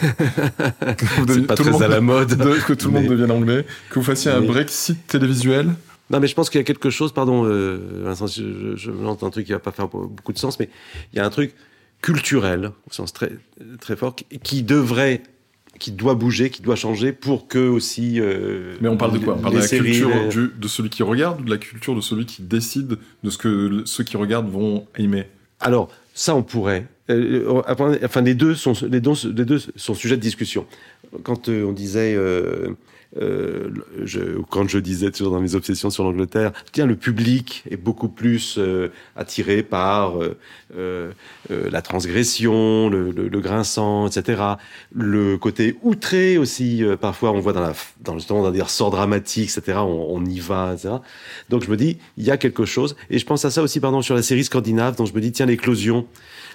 C'est pas très à la mode. De, que tout le monde devienne anglais. Que vous fassiez mais... un Brexit télévisuel. Non, mais je pense qu'il y a quelque chose, pardon, euh, Vincent, je, je, je lance un truc qui va pas faire beaucoup de sens, mais il y a un truc culturel, au sens très, très fort, qui devrait qui doit bouger, qui doit changer pour que aussi. Euh, Mais on parle de quoi? On parle de la culture les... du, de celui qui regarde ou de la culture de celui qui décide de ce que ceux qui regardent vont aimer? Alors, ça, on pourrait. Euh, enfin, les deux, sont, les, deux, sont sujets de discussion. Quand euh, on disait. Euh, euh, je, quand je disais toujours dans mes obsessions sur l'Angleterre, tiens, le public est beaucoup plus euh, attiré par la transgression, le, le, le, grinçant, etc. Le côté outré aussi, parfois on voit dans, la, dans justement dans des ressorts dramatiques, etc. On, on, y va, etc. Donc je me dis, il y a quelque chose, et je pense à ça aussi, pardon, sur la série scandinave, dont je me dis, tiens, l'éclosion,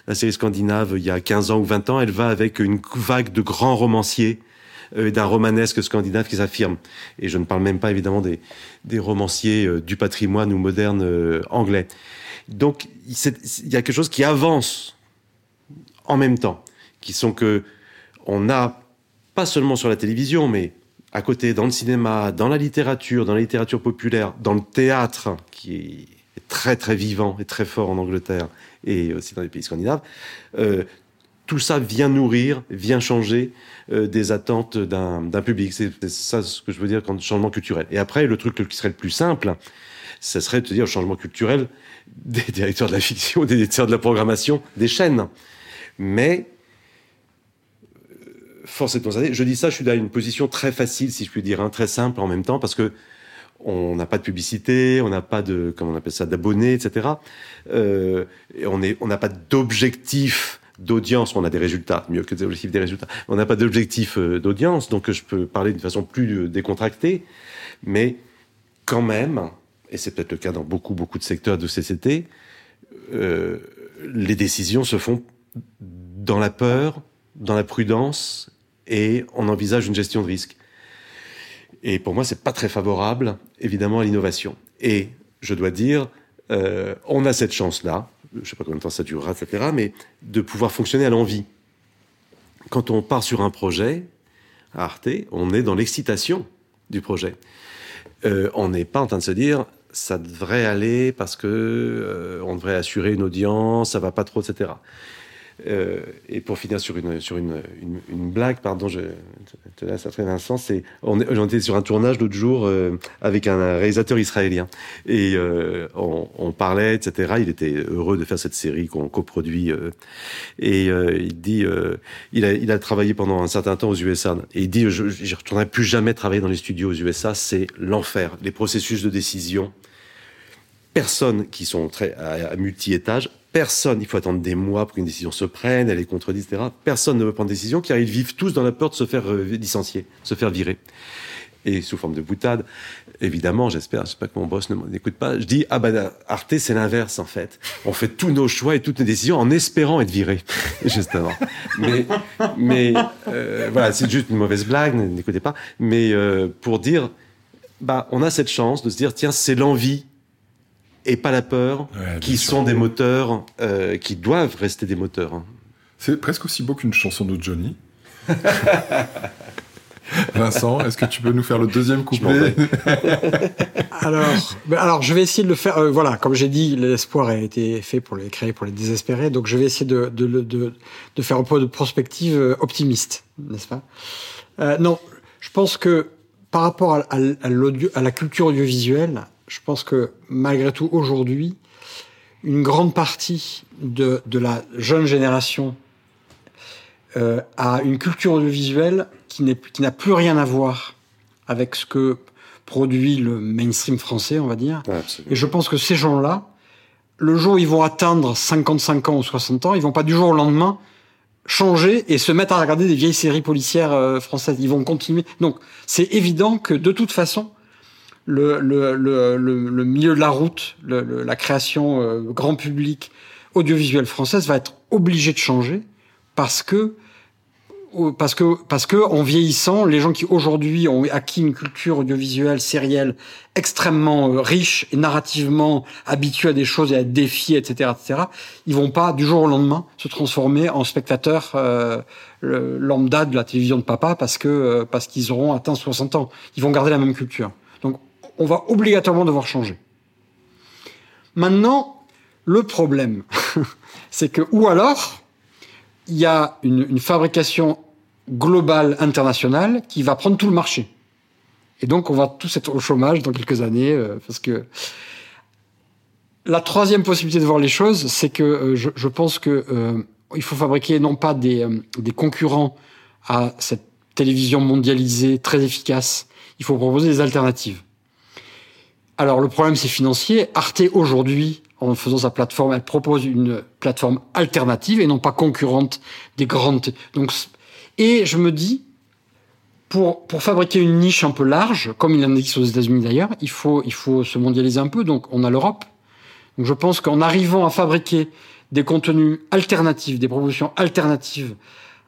la série scandinave, il y a 15 ans ou 20 ans, elle va avec une vague de grands romanciers euh, d'un romanesque scandinave qui s'affirme. Et je ne parle même pas évidemment des, des romanciers euh, du patrimoine ou moderne euh, anglais. Donc il y a quelque chose qui avance en même temps, qui sont que on a pas seulement sur la télévision, mais à côté dans le cinéma, dans la littérature, dans la littérature populaire, dans le théâtre qui est très très vivant et très fort en Angleterre et aussi dans les pays scandinaves, euh, tout ça vient nourrir, vient changer euh, des attentes d'un public. C'est ça ce que je veux dire quand changement culturel. Et après, le truc qui serait le plus simple, ce serait de dire changement culturel des directeurs de la fiction, des directeurs de la programmation, des chaînes. Mais euh, force est de constater, je dis ça, je suis dans une position très facile, si je puis dire, hein, très simple en même temps, parce que on n'a pas de publicité, on n'a pas de, comment on appelle ça, d'abonnés, etc. Euh, on est, on n'a pas d'objectif d'audience, on a des résultats, mieux que des objectifs des résultats. On n'a pas d'objectif euh, d'audience, donc je peux parler d'une façon plus euh, décontractée, mais quand même, et c'est peut-être le cas dans beaucoup, beaucoup de secteurs de CCT, euh, les décisions se font dans la peur, dans la prudence, et on envisage une gestion de risque. Et pour moi, c'est pas très favorable, évidemment, à l'innovation. Et je dois dire, euh, on a cette chance-là, je sais pas combien de temps ça durera, etc., mais de pouvoir fonctionner à l'envie. Quand on part sur un projet, à Arte, on est dans l'excitation du projet. Euh, on n'est pas en train de se dire, ça devrait aller parce que euh, on devrait assurer une audience, ça va pas trop, etc. Euh, et pour finir sur une, sur une, une, blague, pardon, je te laisse après Vincent, c'est, on, était sur un tournage l'autre jour euh, avec un réalisateur israélien. Et euh, on, parlait, etc. Il était heureux de faire cette série qu'on coproduit et il dit, il a, il a travaillé pendant un certain temps aux USA et il dit, je, je retournerai plus jamais travailler dans les studios aux USA, c'est l'enfer, les processus de décision. Personnes qui sont très à, à multi-étages Personne, il faut attendre des mois pour qu'une décision se prenne, elle est contredite, etc. Personne ne veut prendre décision car ils vivent tous dans la peur de se faire euh, licencier, se faire virer. Et sous forme de boutade, évidemment, j'espère, je sais pas que mon boss ne m'écoute pas, je dis, ah ben, Arte, c'est l'inverse, en fait. On fait tous nos choix et toutes nos décisions en espérant être viré, justement. mais, mais, euh, voilà, c'est juste une mauvaise blague, n'écoutez pas. Mais, euh, pour dire, bah, on a cette chance de se dire, tiens, c'est l'envie et pas la peur, qui sont des moteurs, euh, qui doivent rester des moteurs. Hein. C'est presque aussi beau qu'une chanson de Johnny. Vincent, est-ce que tu peux nous faire le deuxième couplet alors, ben, alors, je vais essayer de le faire. Euh, voilà, comme j'ai dit, l'espoir a été fait pour les créer, pour les désespérer. Donc, je vais essayer de, de, de, de faire un peu de prospective euh, optimiste, n'est-ce pas? Non, je pense que par rapport à, à, à la culture audiovisuelle, je pense que malgré tout, aujourd'hui, une grande partie de, de la jeune génération euh, a une culture audiovisuelle qui n'a plus rien à voir avec ce que produit le mainstream français, on va dire. Et je pense que ces gens-là, le jour où ils vont atteindre 55 ans ou 60 ans, ils vont pas du jour au lendemain changer et se mettre à regarder des vieilles séries policières euh, françaises. Ils vont continuer. Donc, c'est évident que de toute façon, le, le, le, le, milieu de la route, la création euh, grand public audiovisuelle française va être obligé de changer parce que parce que parce que en vieillissant, les gens qui aujourd'hui ont acquis une culture audiovisuelle sérielle extrêmement euh, riche et narrativement habitués à des choses et à des défis, etc., etc., ils vont pas du jour au lendemain se transformer en spectateurs euh, lambda de la télévision de papa parce que euh, parce qu'ils auront atteint 60 ans. Ils vont garder la même culture. On va obligatoirement devoir changer. Maintenant, le problème, c'est que, ou alors, il y a une, fabrication globale internationale qui va prendre tout le marché. Et donc, on va tous être au chômage dans quelques années, euh, parce que la troisième possibilité de voir les choses, c'est que euh, je, pense que euh, il faut fabriquer non pas des, des concurrents à cette télévision mondialisée très efficace, il faut proposer des alternatives. Alors le problème c'est financier. Arte aujourd'hui, en faisant sa plateforme, elle propose une plateforme alternative et non pas concurrente des grandes. Donc et je me dis pour pour fabriquer une niche un peu large, comme il en existe aux États-Unis d'ailleurs, il faut il faut se mondialiser un peu. Donc on a l'Europe. Donc je pense qu'en arrivant à fabriquer des contenus alternatifs, des propositions alternatives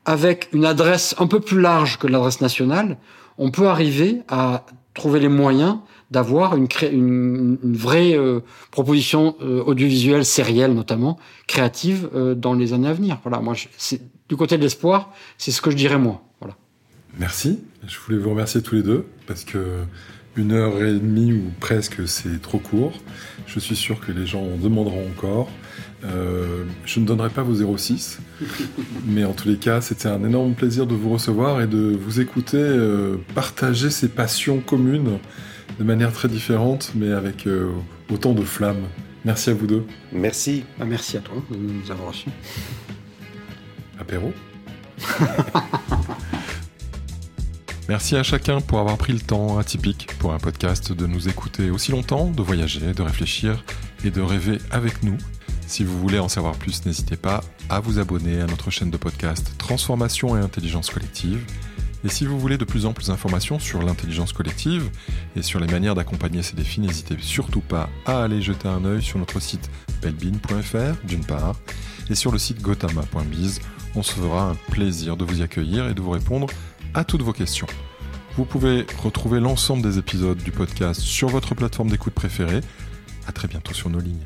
avec une adresse un peu plus large que l'adresse nationale, on peut arriver à trouver les moyens d'avoir une, une, une, vraie euh, proposition euh, audiovisuelle, sérielle notamment, créative euh, dans les années à venir. Voilà, moi, du côté de l'espoir, c'est ce que je dirais moi. Voilà. Merci. Je voulais vous remercier tous les deux parce que une heure et demie ou presque, c'est trop court. Je suis sûr que les gens en demanderont encore. Euh, je ne donnerai pas vos 06, mais en tous les cas, c'était un énorme plaisir de vous recevoir et de vous écouter euh, partager ces passions communes de manière très différente, mais avec euh, autant de flammes. Merci à vous deux. Merci. Bah, merci à toi de nous avoir reçus. Apéro Merci à chacun pour avoir pris le temps atypique pour un podcast de nous écouter aussi longtemps, de voyager, de réfléchir et de rêver avec nous. Si vous voulez en savoir plus, n'hésitez pas à vous abonner à notre chaîne de podcast Transformation et Intelligence Collective. Et si vous voulez de plus en plus d'informations sur l'intelligence collective et sur les manières d'accompagner ces défis, n'hésitez surtout pas à aller jeter un œil sur notre site belbin.fr d'une part, et sur le site gotama.biz. On se fera un plaisir de vous accueillir et de vous répondre à toutes vos questions. Vous pouvez retrouver l'ensemble des épisodes du podcast sur votre plateforme d'écoute préférée. À très bientôt sur nos lignes.